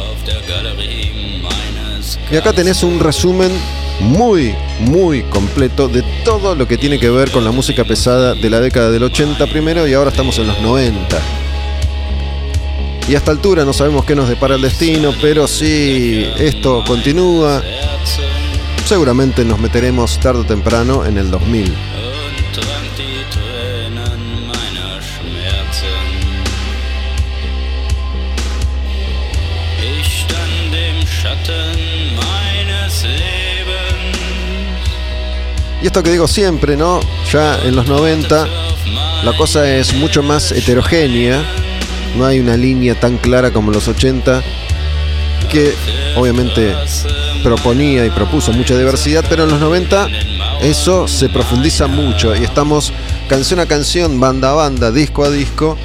Y acá tenés un resumen muy, muy completo de todo lo que tiene que ver con la música pesada de la década del 80 primero y ahora estamos en los 90. Y a esta altura no sabemos qué nos depara el destino, pero si esto continúa, seguramente nos meteremos tarde o temprano en el 2000. Y esto que digo siempre, ¿no? Ya en los 90 la cosa es mucho más heterogénea, no hay una línea tan clara como en los 80, que obviamente proponía y propuso mucha diversidad, pero en los 90 eso se profundiza mucho y estamos canción a canción, banda a banda, disco a disco,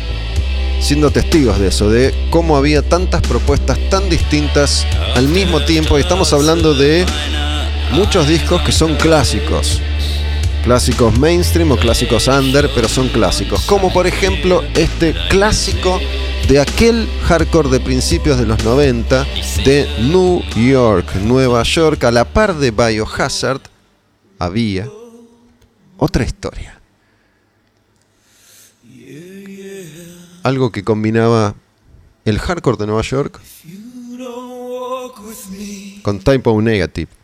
siendo testigos de eso, de cómo había tantas propuestas tan distintas al mismo tiempo y estamos hablando de muchos discos que son clásicos. Clásicos mainstream o clásicos under, pero son clásicos. Como por ejemplo este clásico de aquel hardcore de principios de los 90 de New York, Nueva York, a la par de Biohazard, había otra historia. Algo que combinaba el hardcore de Nueva York con Typo Negative.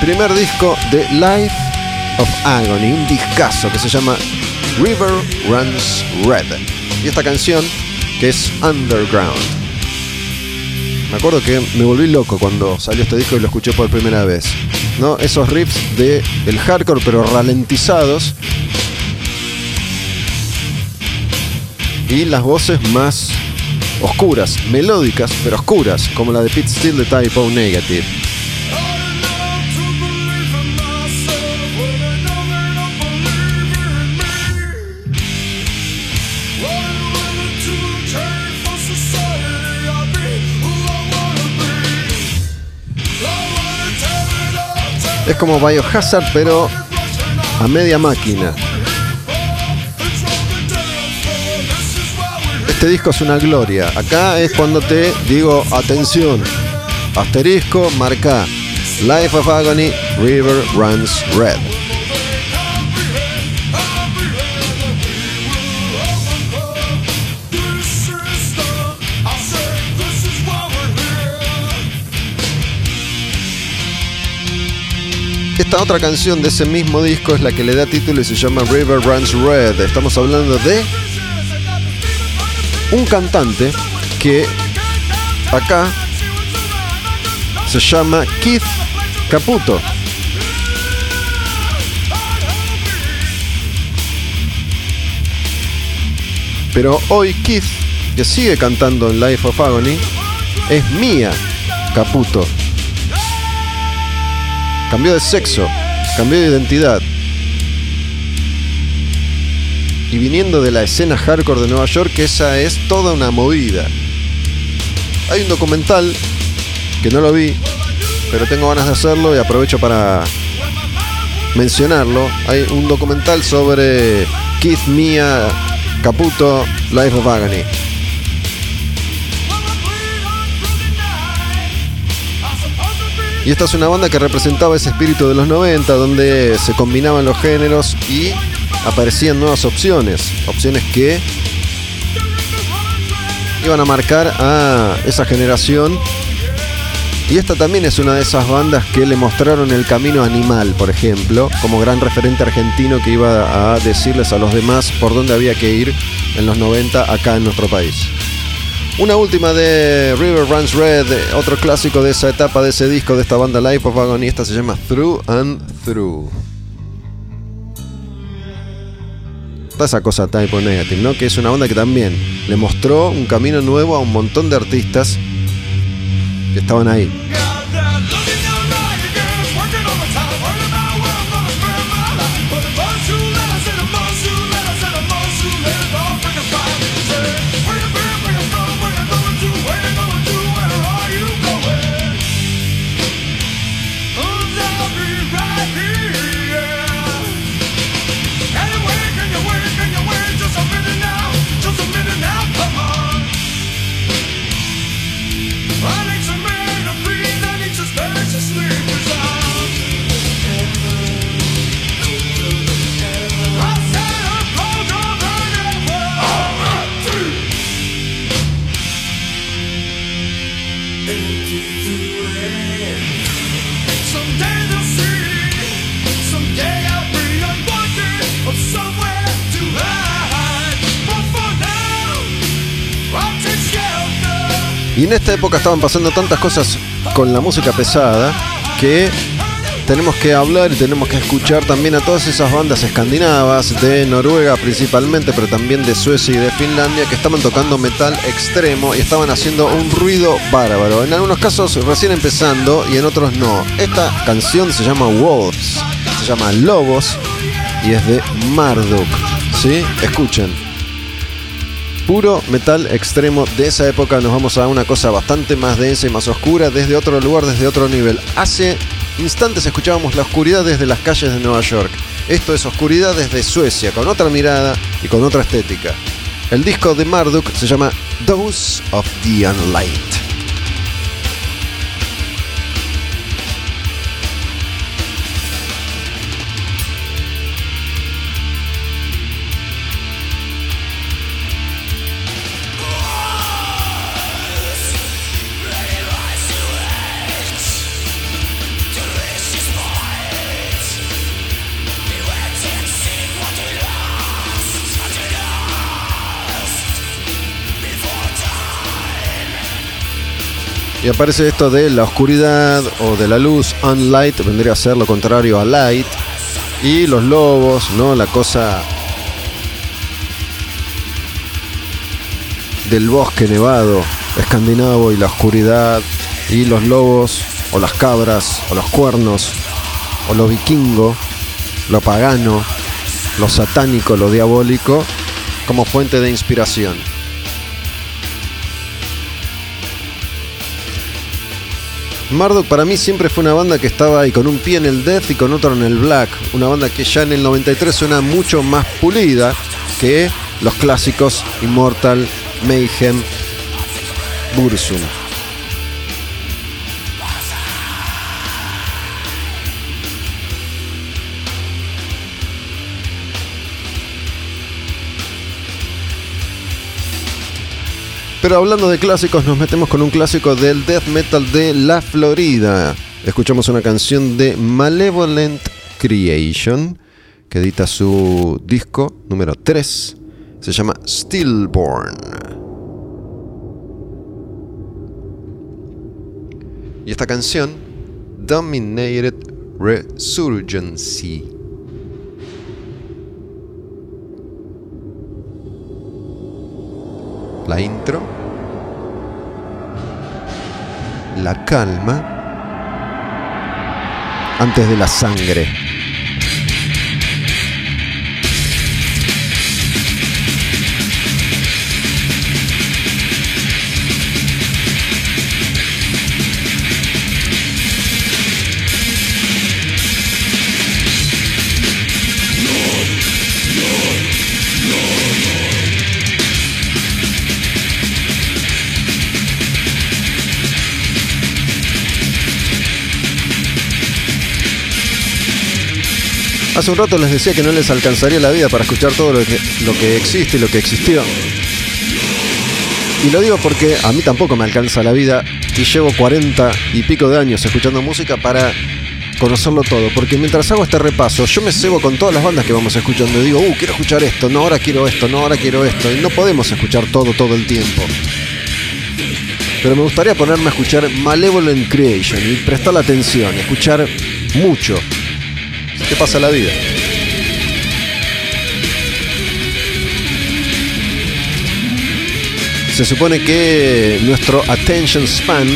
Primer disco de Life of Agony, un discazo que se llama River Runs Red. Y esta canción que es Underground. Me acuerdo que me volví loco cuando salió este disco y lo escuché por primera vez. ¿No? Esos riffs de el hardcore pero ralentizados. Y las voces más oscuras, melódicas pero oscuras, como la de Pete Steele de Type O Negative. Es como Biohazard, pero a media máquina. Este disco es una gloria. Acá es cuando te digo, atención, asterisco, marca. Life of Agony, River Runs Red. Esta otra canción de ese mismo disco es la que le da título y se llama River Runs Red. Estamos hablando de un cantante que acá se llama Keith Caputo. Pero hoy Keith, que sigue cantando en Life of Agony, es Mía Caputo. Cambió de sexo, cambió de identidad. Y viniendo de la escena hardcore de Nueva York, esa es toda una movida. Hay un documental que no lo vi, pero tengo ganas de hacerlo y aprovecho para mencionarlo. Hay un documental sobre Keith Mia Caputo, Life of Agony. Y esta es una banda que representaba ese espíritu de los 90, donde se combinaban los géneros y aparecían nuevas opciones. Opciones que iban a marcar a esa generación. Y esta también es una de esas bandas que le mostraron el camino animal, por ejemplo, como gran referente argentino que iba a decirles a los demás por dónde había que ir en los 90 acá en nuestro país. Una última de River Runs Red, otro clásico de esa etapa, de ese disco, de esta banda Life of Agonista, se llama Through and Through. Esa cosa Type Negative, ¿no? Que es una banda que también le mostró un camino nuevo a un montón de artistas que estaban ahí. En esta época estaban pasando tantas cosas con la música pesada que tenemos que hablar y tenemos que escuchar también a todas esas bandas escandinavas, de Noruega principalmente, pero también de Suecia y de Finlandia, que estaban tocando metal extremo y estaban haciendo un ruido bárbaro. En algunos casos recién empezando y en otros no. Esta canción se llama Wolves, se llama Lobos y es de Marduk. ¿Sí? Escuchen. Puro metal extremo de esa época. Nos vamos a una cosa bastante más densa y más oscura, desde otro lugar, desde otro nivel. Hace instantes escuchábamos la oscuridad desde las calles de Nueva York. Esto es oscuridad desde Suecia, con otra mirada y con otra estética. El disco de Marduk se llama Dose of the Unlight. Y aparece esto de la oscuridad o de la luz, unlight, vendría a ser lo contrario a light. Y los lobos, ¿no? La cosa del bosque nevado escandinavo y la oscuridad. Y los lobos, o las cabras, o los cuernos, o lo vikingo, lo pagano, lo satánico, lo diabólico, como fuente de inspiración. Marduk para mí siempre fue una banda que estaba ahí con un pie en el death y con otro en el black. Una banda que ya en el 93 suena mucho más pulida que los clásicos Immortal, Mayhem, Bursum. Pero hablando de clásicos, nos metemos con un clásico del death metal de la Florida. Escuchamos una canción de Malevolent Creation, que edita su disco número 3. Se llama Stillborn. Y esta canción, Dominated Resurgency. La intro la calma antes de la sangre. Hace un rato les decía que no les alcanzaría la vida para escuchar todo lo que, lo que existe y lo que existió. Y lo digo porque a mí tampoco me alcanza la vida y llevo 40 y pico de años escuchando música para conocerlo todo. Porque mientras hago este repaso, yo me cebo con todas las bandas que vamos escuchando. Y digo, uh, quiero escuchar esto, no, ahora quiero esto, no, ahora quiero esto. Y no podemos escuchar todo todo el tiempo. Pero me gustaría ponerme a escuchar Malevolent Creation y prestar la atención, escuchar mucho. ¿Qué pasa la vida? Se supone que nuestro attention span,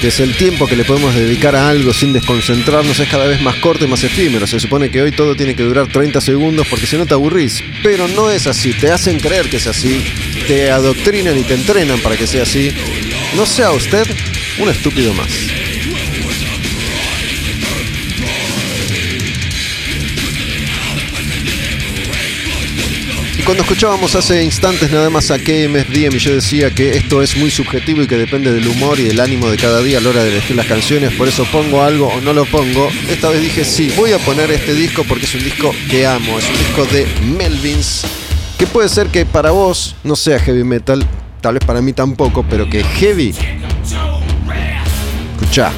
que es el tiempo que le podemos dedicar a algo sin desconcentrarnos, es cada vez más corto y más efímero. Se supone que hoy todo tiene que durar 30 segundos porque si no te aburrís. Pero no es así, te hacen creer que es así, te adoctrinan y te entrenan para que sea así. No sea usted un estúpido más. Cuando escuchábamos hace instantes nada más a KMFDM y yo decía que esto es muy subjetivo y que depende del humor y del ánimo de cada día a la hora de elegir las canciones, por eso pongo algo o no lo pongo. Esta vez dije sí, voy a poner este disco porque es un disco que amo, es un disco de Melvins, que puede ser que para vos no sea heavy metal, tal vez para mí tampoco, pero que heavy. Escucha.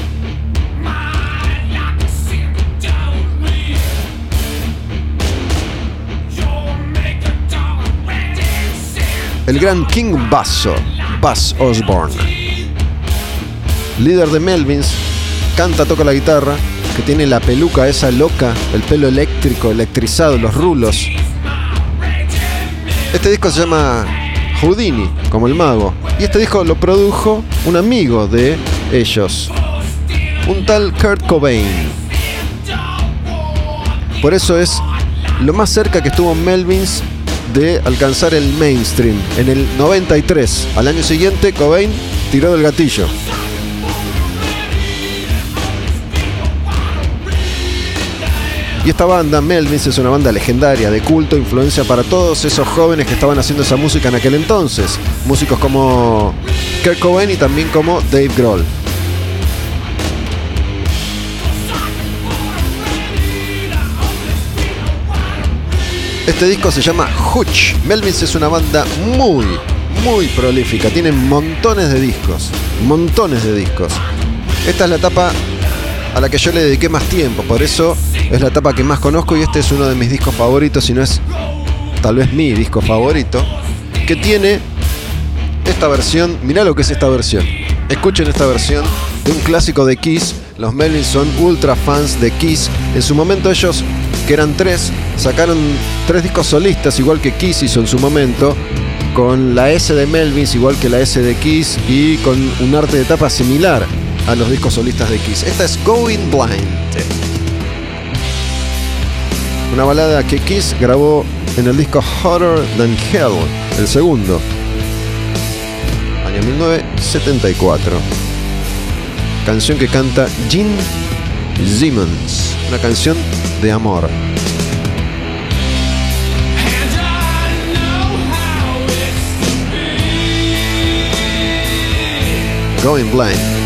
El gran King Basso, Bass Osborne. Líder de Melvins, canta, toca la guitarra, que tiene la peluca esa loca, el pelo eléctrico, electrizado, los rulos. Este disco se llama Houdini, como el mago. Y este disco lo produjo un amigo de ellos, un tal Kurt Cobain. Por eso es lo más cerca que estuvo Melvins de alcanzar el mainstream en el 93. Al año siguiente, Cobain tiró del gatillo. Y esta banda, Melvins, es una banda legendaria, de culto, influencia para todos esos jóvenes que estaban haciendo esa música en aquel entonces. Músicos como Kurt Cobain y también como Dave Grohl. Este disco se llama Hutch. Melvins es una banda muy, muy prolífica. Tienen montones de discos. Montones de discos. Esta es la etapa a la que yo le dediqué más tiempo. Por eso es la etapa que más conozco y este es uno de mis discos favoritos, si no es tal vez mi disco favorito. Que tiene esta versión. Mirá lo que es esta versión. Escuchen esta versión de un clásico de Kiss. Los Melvins son ultra fans de Kiss. En su momento ellos que eran tres, sacaron tres discos solistas, igual que Kiss hizo en su momento, con la S de Melvins, igual que la S de Kiss, y con un arte de tapa similar a los discos solistas de Kiss. Esta es Going Blind. Una balada que Kiss grabó en el disco Hotter Than Hell, el segundo, año 1974. Canción que canta Gene Simmons, una canción de amor. Going Blind.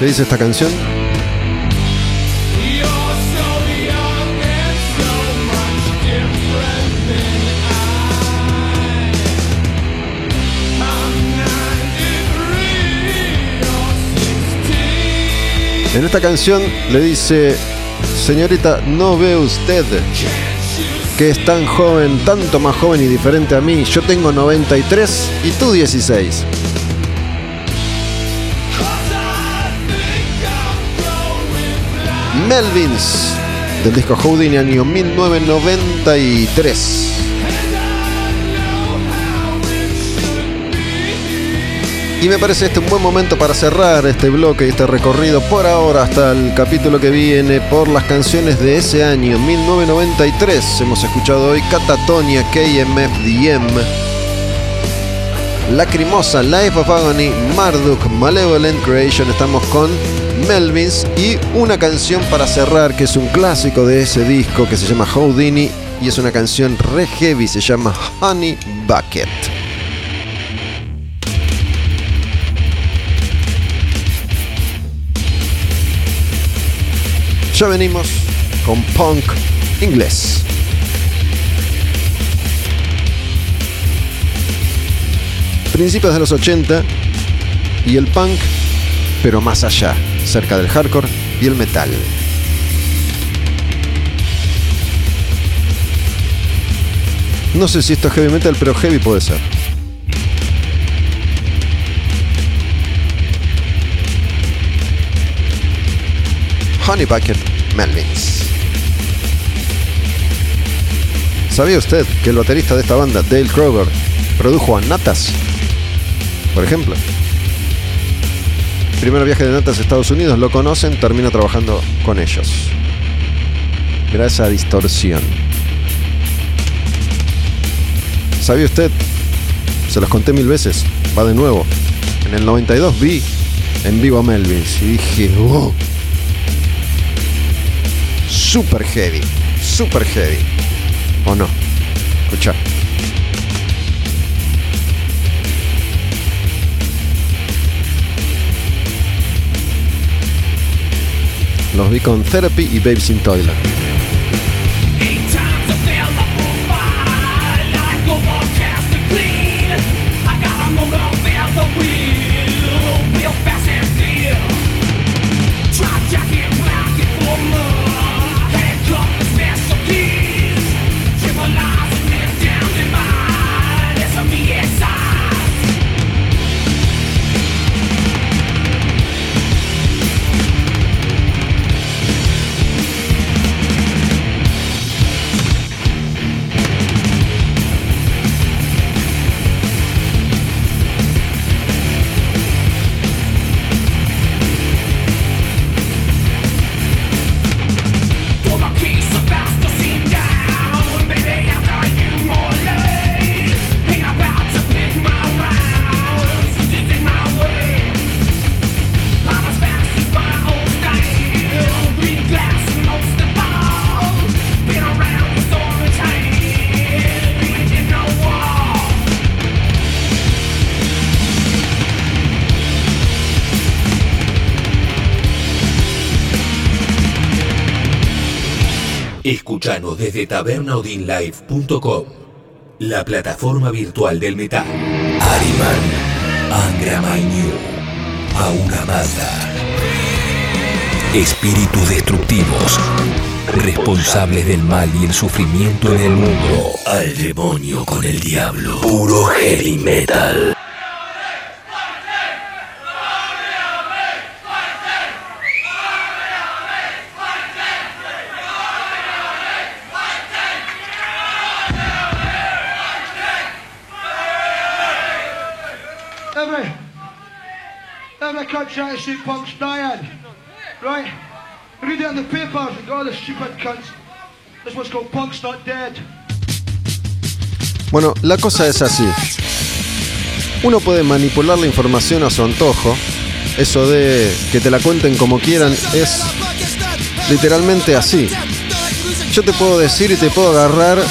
¿Qué dice esta canción? En esta canción le dice, señorita, ¿no ve usted que es tan joven, tanto más joven y diferente a mí? Yo tengo 93 y tú 16. Melvins, del disco Houdini año 1993. Y me parece este un buen momento para cerrar este bloque y este recorrido por ahora hasta el capítulo que viene por las canciones de ese año, 1993. Hemos escuchado hoy Catatonia, KMFDM, Lacrimosa, Life of Agony, Marduk, Malevolent Creation. Estamos con Melvins y una canción para cerrar que es un clásico de ese disco que se llama Houdini y es una canción re heavy, se llama Honey Bucket. Ya venimos con punk inglés. Principios de los 80 y el punk, pero más allá, cerca del hardcore y el metal. No sé si esto es heavy metal, pero heavy puede ser. Honey Bucket Melvins. ¿Sabía usted que el baterista de esta banda, Dale Kroger, produjo a Natas? Por ejemplo. Primer viaje de Natas a Estados Unidos, lo conocen, termina trabajando con ellos. Gracias a Distorsión. ¿Sabía usted? Se los conté mil veces. Va de nuevo. En el 92 vi en vivo a Melvins y dije, oh, super heavy, super heavy. ¿O no? Escucha. Los vi con Therapy y Babes in Toilet. Desde la plataforma virtual del metal. Ariman, Angra Mainyu, Aura. Espíritus destructivos, responsables del mal y el sufrimiento en el mundo. Al demonio con el diablo. Puro heavy metal. trying to shoot punks dying. Right? Read it the papers all stupid. This one's called Punk's Not Dead. Bueno, la cosa es así. Uno puede manipular la información a su antojo. Eso de que te la cuenten como quieran es literalmente así. Yo te puedo decir y te puedo agarrar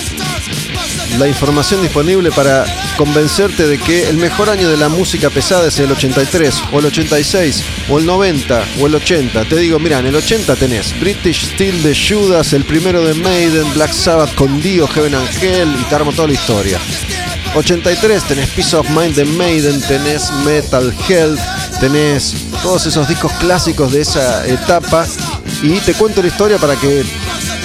la información disponible para convencerte de que el mejor año de la música pesada es el 83, o el 86, o el 90, o el 80. Te digo, mira, en el 80 tenés British Steel de Judas, el primero de Maiden, Black Sabbath con Dio, Heaven Angel, y te armo toda la historia. 83 tenés Peace of Mind de Maiden, tenés Metal Health, tenés todos esos discos clásicos de esa etapa y te cuento la historia para que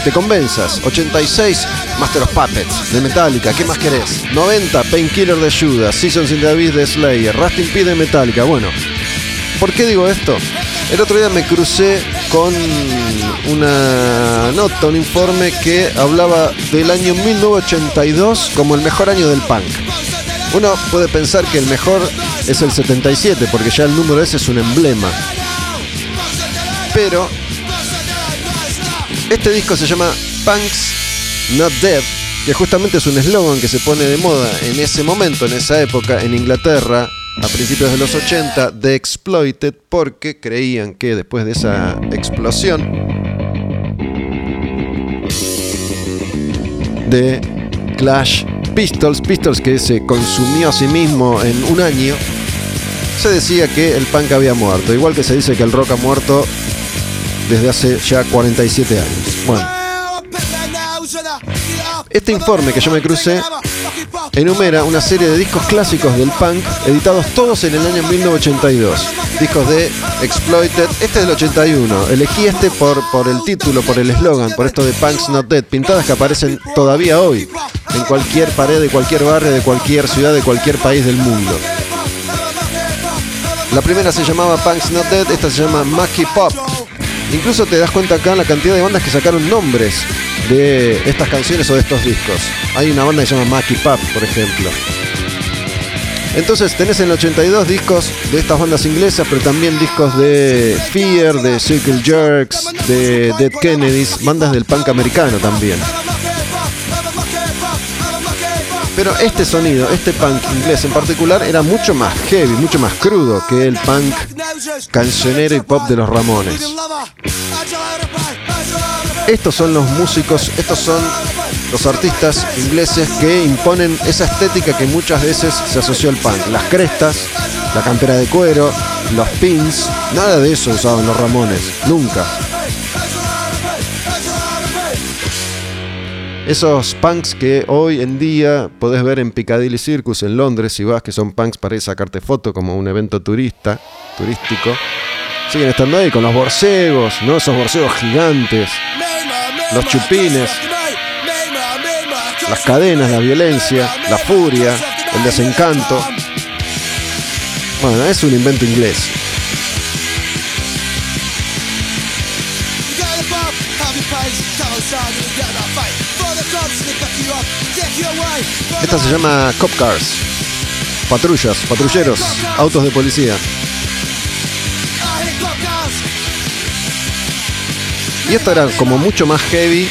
te convenzas. 86, Master of Puppets de Metallica, ¿qué más querés? 90, Painkiller de Judas, Seasons in the Abyss de Slayer, Rusting P de Metallica. Bueno, ¿por qué digo esto? El otro día me crucé con una nota, un informe que hablaba del año 1982 como el mejor año del punk. Uno puede pensar que el mejor es el 77, porque ya el número ese es un emblema. Pero este disco se llama Punks Not Dead, que justamente es un eslogan que se pone de moda en ese momento, en esa época, en Inglaterra, a principios de los 80, de Exploited, porque creían que después de esa explosión de Clash Pistols, Pistols que se consumió a sí mismo en un año, se decía que el punk había muerto, igual que se dice que el rock ha muerto desde hace ya 47 años. Bueno, este informe que yo me crucé enumera una serie de discos clásicos del punk editados todos en el año 1982. Discos de Exploited, este es del 81. Elegí este por, por el título, por el eslogan, por esto de Punks Not Dead, pintadas que aparecen todavía hoy en cualquier pared de cualquier barrio, de cualquier ciudad, de cualquier país del mundo. La primera se llamaba Punks Not Dead, esta se llama Mackie Pop. Incluso te das cuenta acá la cantidad de bandas que sacaron nombres de estas canciones o de estos discos. Hay una banda que se llama Mackie Pop, por ejemplo. Entonces tenés en el 82 discos de estas bandas inglesas, pero también discos de Fear, de Circle Jerks, de Dead Kennedys, bandas del punk americano también. Pero este sonido, este punk inglés en particular, era mucho más heavy, mucho más crudo que el punk cancionero y pop de los Ramones. Estos son los músicos, estos son los artistas ingleses que imponen esa estética que muchas veces se asoció al punk. Las crestas, la campera de cuero, los pins, nada de eso usaban los Ramones, nunca. Esos punks que hoy en día podés ver en Piccadilly Circus en Londres, si vas, que son punks para ir sacarte foto como un evento turista, turístico, siguen estando ahí con los borcegos, ¿no? Esos borcegos gigantes, los chupines, las cadenas, la violencia, la furia, el desencanto. Bueno, es un invento inglés. Esta se llama Cop Cars. Patrullas, patrulleros, autos de policía. Y esto era como mucho más heavy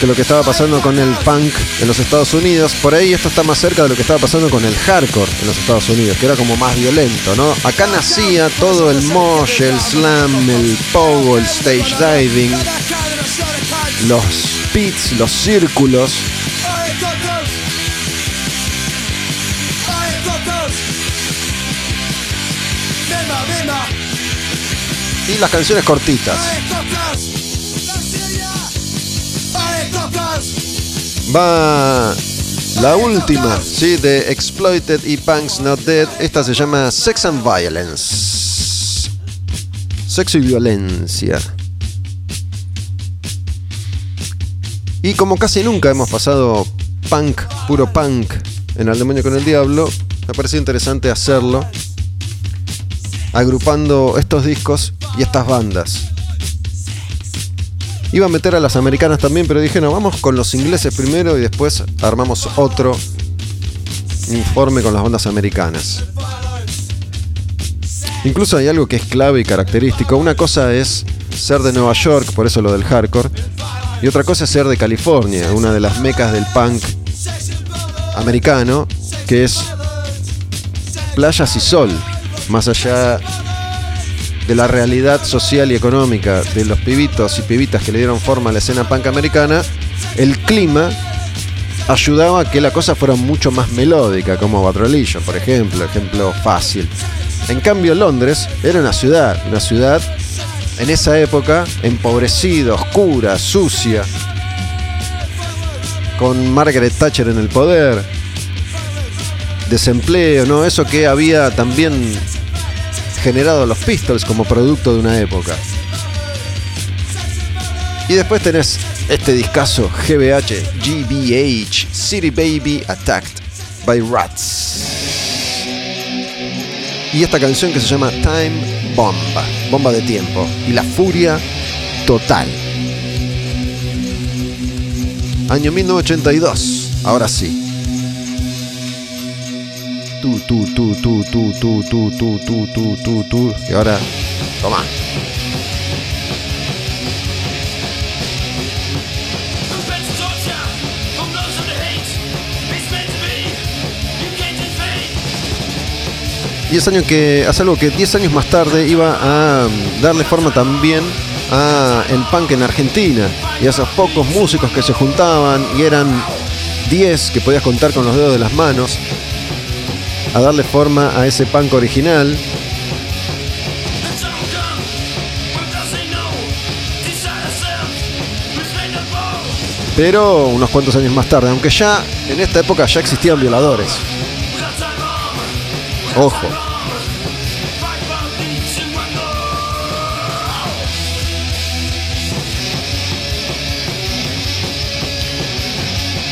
que lo que estaba pasando con el punk en los Estados Unidos. Por ahí esto está más cerca de lo que estaba pasando con el hardcore en los Estados Unidos, que era como más violento, ¿no? Acá nacía todo el mosh, el slam, el pogo, el stage diving, los pits, los círculos. Y las canciones cortitas. Va la última, sí, de Exploited y Punks Not Dead. Esta se llama Sex and Violence. Sexo y violencia. Y como casi nunca hemos pasado punk, puro punk, en El Demonio con el Diablo, me pareció interesante hacerlo, agrupando estos discos y estas bandas. Iba a meter a las americanas también, pero dije, no, vamos con los ingleses primero y después armamos otro informe con las bandas americanas. Incluso hay algo que es clave y característico. Una cosa es ser de Nueva York, por eso lo del hardcore, y otra cosa es ser de California, una de las mecas del punk americano, que es playas y sol, más allá de la realidad social y económica de los pibitos y pibitas que le dieron forma a la escena punk americana, el clima ayudaba a que la cosa fuera mucho más melódica, como Batrolillo, por ejemplo, ejemplo fácil. En cambio, Londres era una ciudad, una ciudad en esa época empobrecida, oscura, sucia, con Margaret Thatcher en el poder, desempleo, ¿no? Eso que había también generado los Pistols como producto de una época. Y después tenés este discazo GBH, GBH, City Baby Attacked by Rats. Y esta canción que se llama Time Bomba, bomba de tiempo. Y la furia total. Año 1982, ahora sí tú, tú, tú, tú, tú, tú, tú, tú, tú, tú, tú, tú. Y ahora, toma. Y es año que hace algo que 10 años más tarde iba a darle forma también a el punk en Argentina y a esos pocos músicos que se juntaban y eran 10 que podías contar con los dedos de las manos a darle forma a ese punk original. Pero unos cuantos años más tarde, aunque ya en esta época ya existían violadores. Ojo.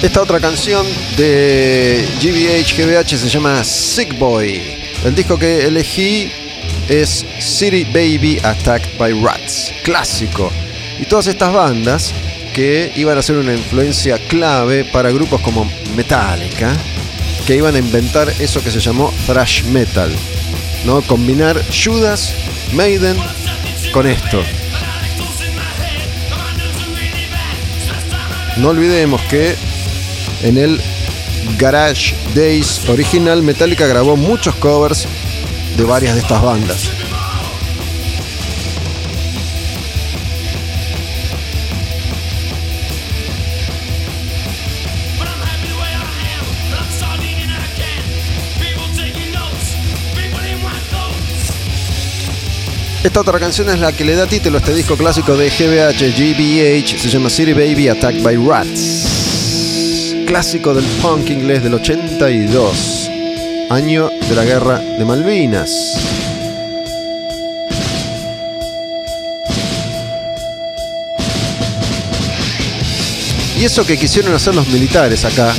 Esta otra canción de GBH GBH se llama Sick Boy. El disco que elegí es City Baby Attacked by Rats, clásico. Y todas estas bandas que iban a ser una influencia clave para grupos como Metallica, que iban a inventar eso que se llamó thrash metal, ¿no? Combinar Judas, Maiden con esto. No olvidemos que en el Garage Days original, Metallica grabó muchos covers de varias de estas bandas. Esta otra canción es la que le da título a este disco clásico de GBH, GBH, se llama City Baby Attacked by Rats. Clásico del punk inglés del 82, año de la guerra de Malvinas. Y eso que quisieron hacer los militares acá,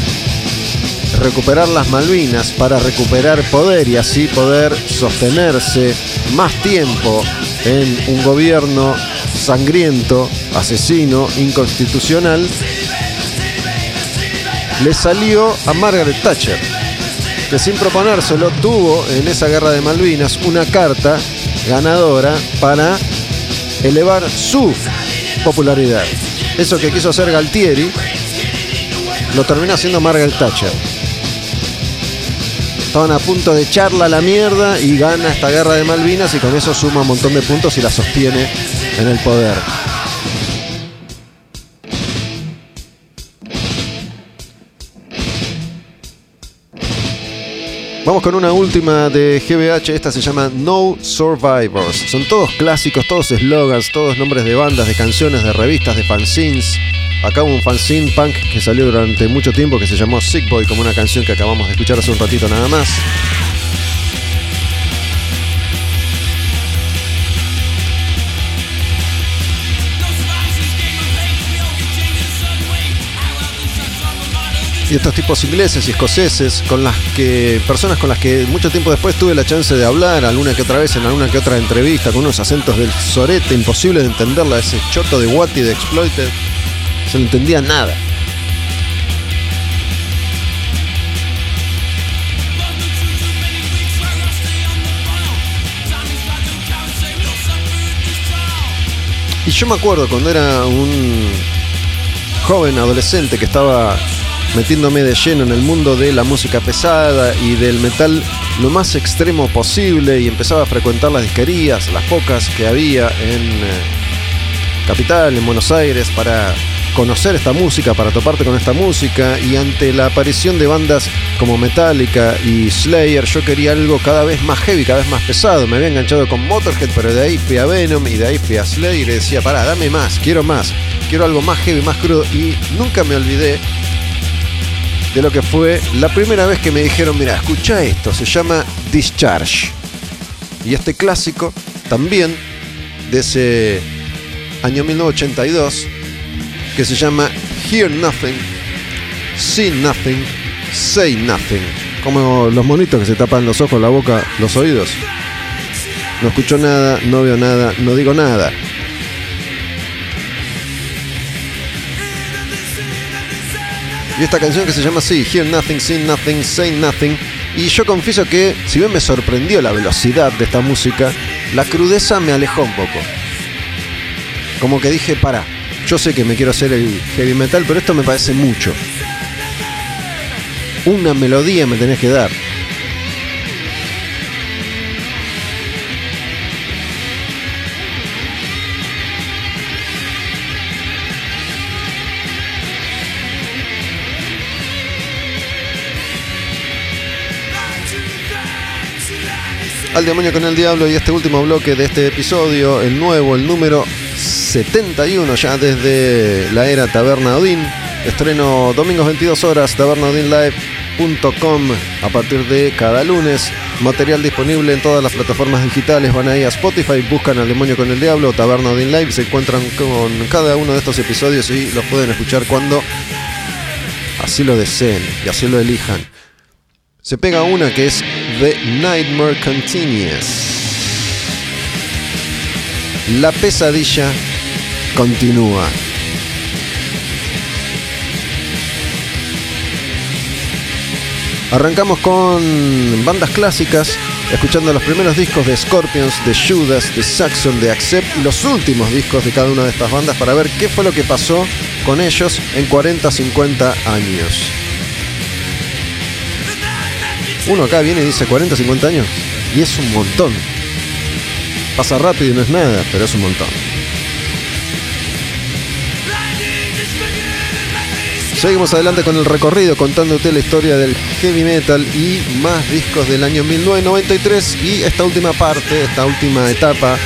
recuperar las Malvinas para recuperar poder y así poder sostenerse más tiempo en un gobierno sangriento, asesino, inconstitucional, le salió a Margaret Thatcher, que sin proponérselo tuvo en esa guerra de Malvinas una carta ganadora para elevar su popularidad. Eso que quiso hacer Galtieri lo terminó haciendo Margaret Thatcher. Estaban a punto de echarla a la mierda y gana esta guerra de Malvinas y con eso suma un montón de puntos y la sostiene en el poder. Vamos con una última de GBH, esta se llama No Survivors. Son todos clásicos, todos slogans, todos nombres de bandas, de canciones, de revistas, de fanzines. Acá un fanzine punk que salió durante mucho tiempo que se llamó Sick Boy, como una canción que acabamos de escuchar hace un ratito nada más. y estos tipos ingleses y escoceses con las que personas con las que mucho tiempo después tuve la chance de hablar alguna que otra vez en alguna que otra entrevista con unos acentos del sorete imposible de entenderla ese choto de Watty de Exploited se no entendía nada. Y yo me acuerdo cuando era un joven adolescente que estaba metiéndome de lleno en el mundo de la música pesada y del metal lo más extremo posible y empezaba a frecuentar las disquerías, las pocas que había en eh, Capital, en Buenos Aires, para conocer esta música, para toparte con esta música y ante la aparición de bandas como Metallica y Slayer yo quería algo cada vez más heavy, cada vez más pesado. Me había enganchado con Motorhead, pero de ahí fui a Venom y de ahí fui a Slayer y decía, pará, dame más, quiero más, quiero algo más heavy, más crudo y nunca me olvidé de lo que fue la primera vez que me dijeron, mira, escucha esto, se llama Discharge. Y este clásico también de ese año 1982, que se llama Hear Nothing, See Nothing, Say Nothing. Como los monitos que se tapan los ojos, la boca, los oídos. No escucho nada, no veo nada, no digo nada. Y esta canción que se llama así, Hear Nothing, See Nothing, Say Nothing. Y yo confieso que, si bien me sorprendió la velocidad de esta música, la crudeza me alejó un poco. Como que dije, para, yo sé que me quiero hacer el heavy metal, pero esto me parece mucho. Una melodía me tenés que dar. al demonio con el diablo y este último bloque de este episodio, el nuevo, el número 71 ya desde la era Taberna Odín. Estreno domingos 22 horas, tabernaodinlive.com a partir de cada lunes. Material disponible en todas las plataformas digitales. Van ahí a Spotify, buscan al demonio con el diablo, Taberna Odin Live. Se encuentran con cada uno de estos episodios y los pueden escuchar cuando así lo deseen y así lo elijan. Se pega una que es The Nightmare Continues. La pesadilla continúa. Arrancamos con bandas clásicas, escuchando los primeros discos de Scorpions, de Judas, de Saxon, de Accept y los últimos discos de cada una de estas bandas para ver qué fue lo que pasó con ellos en 40, 50 años. Uno acá viene y dice 40, 50 años y es un montón. Pasa rápido y no es nada, pero es un montón. Seguimos adelante con el recorrido contándote la historia del heavy metal y más discos del año 1993 y esta última parte, esta última etapa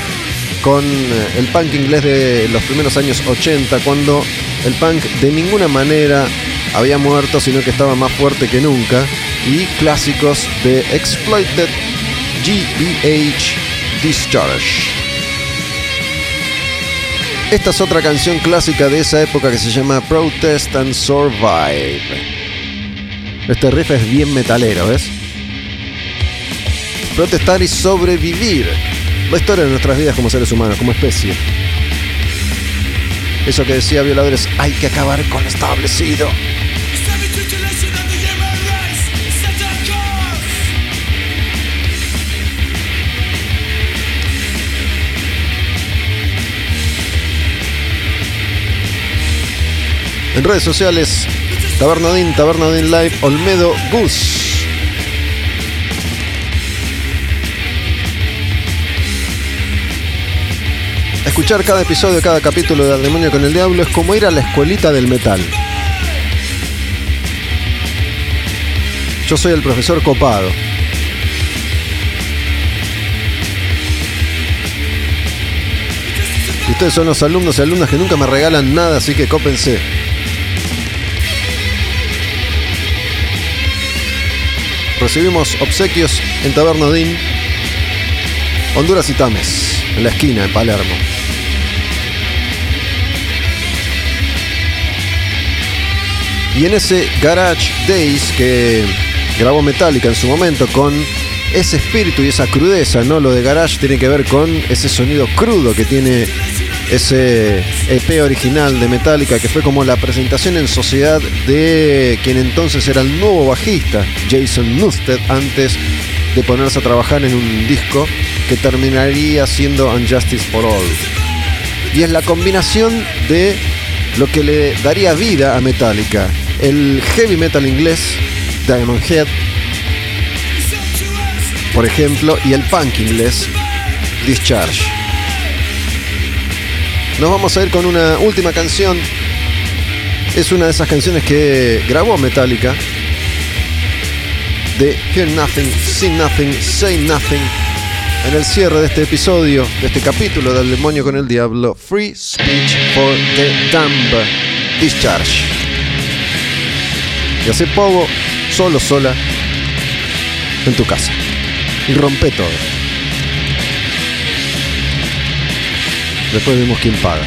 con eh, el punk inglés de los primeros años 80, cuando el punk de ninguna manera había muerto, sino que estaba más fuerte que nunca, y clásicos de Exploited GBH Discharge. Esta es otra canción clásica de esa época que se llama Protest and Survive. Este riff es bien metalero, ¿ves? Protestar y sobrevivir. La historia de nuestras vidas como seres humanos, como especie. Eso que decía Violadores, hay que acabar con lo establecido. En redes sociales, Tabernadín, Tabernadín Live, Olmedo Gus. Escuchar cada episodio, cada capítulo de Al Demonio con el Diablo es como ir a la escuelita del metal. Yo soy el profesor copado. Y ustedes son los alumnos y alumnas que nunca me regalan nada, así que cópense. Recibimos obsequios en Tabernadín, Honduras y Tames, en la esquina, en Palermo. Y en ese Garage Days que grabó Metallica en su momento con ese espíritu y esa crudeza, ¿no? Lo de Garage tiene que ver con ese sonido crudo que tiene ese EP original de Metallica, que fue como la presentación en sociedad de quien entonces era el nuevo bajista, Jason Newsted, antes de ponerse a trabajar en un disco que terminaría siendo Unjustice for All. Y es la combinación de lo que le daría vida a Metallica, el heavy metal inglés, Diamond Head, por ejemplo, y el punk inglés, Discharge. Nos vamos a ir con una última canción. Es una de esas canciones que grabó Metallica. De Hear Nothing, See Nothing, Say Nothing. En el cierre de este episodio, de este capítulo del demonio con el diablo, Free Speech for the Dumb Discharge. Y hace poco, solo, sola, en tu casa. Y rompe todo. Después vemos quién paga.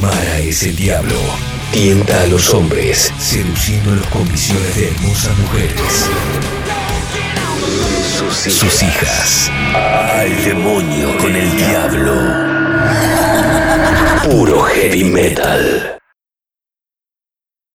Mara es el diablo. tienta a los hombres, seduciéndolos con visiones de hermosas mujeres. Sus hijas. Al demonio con el diablo. Puro heavy metal.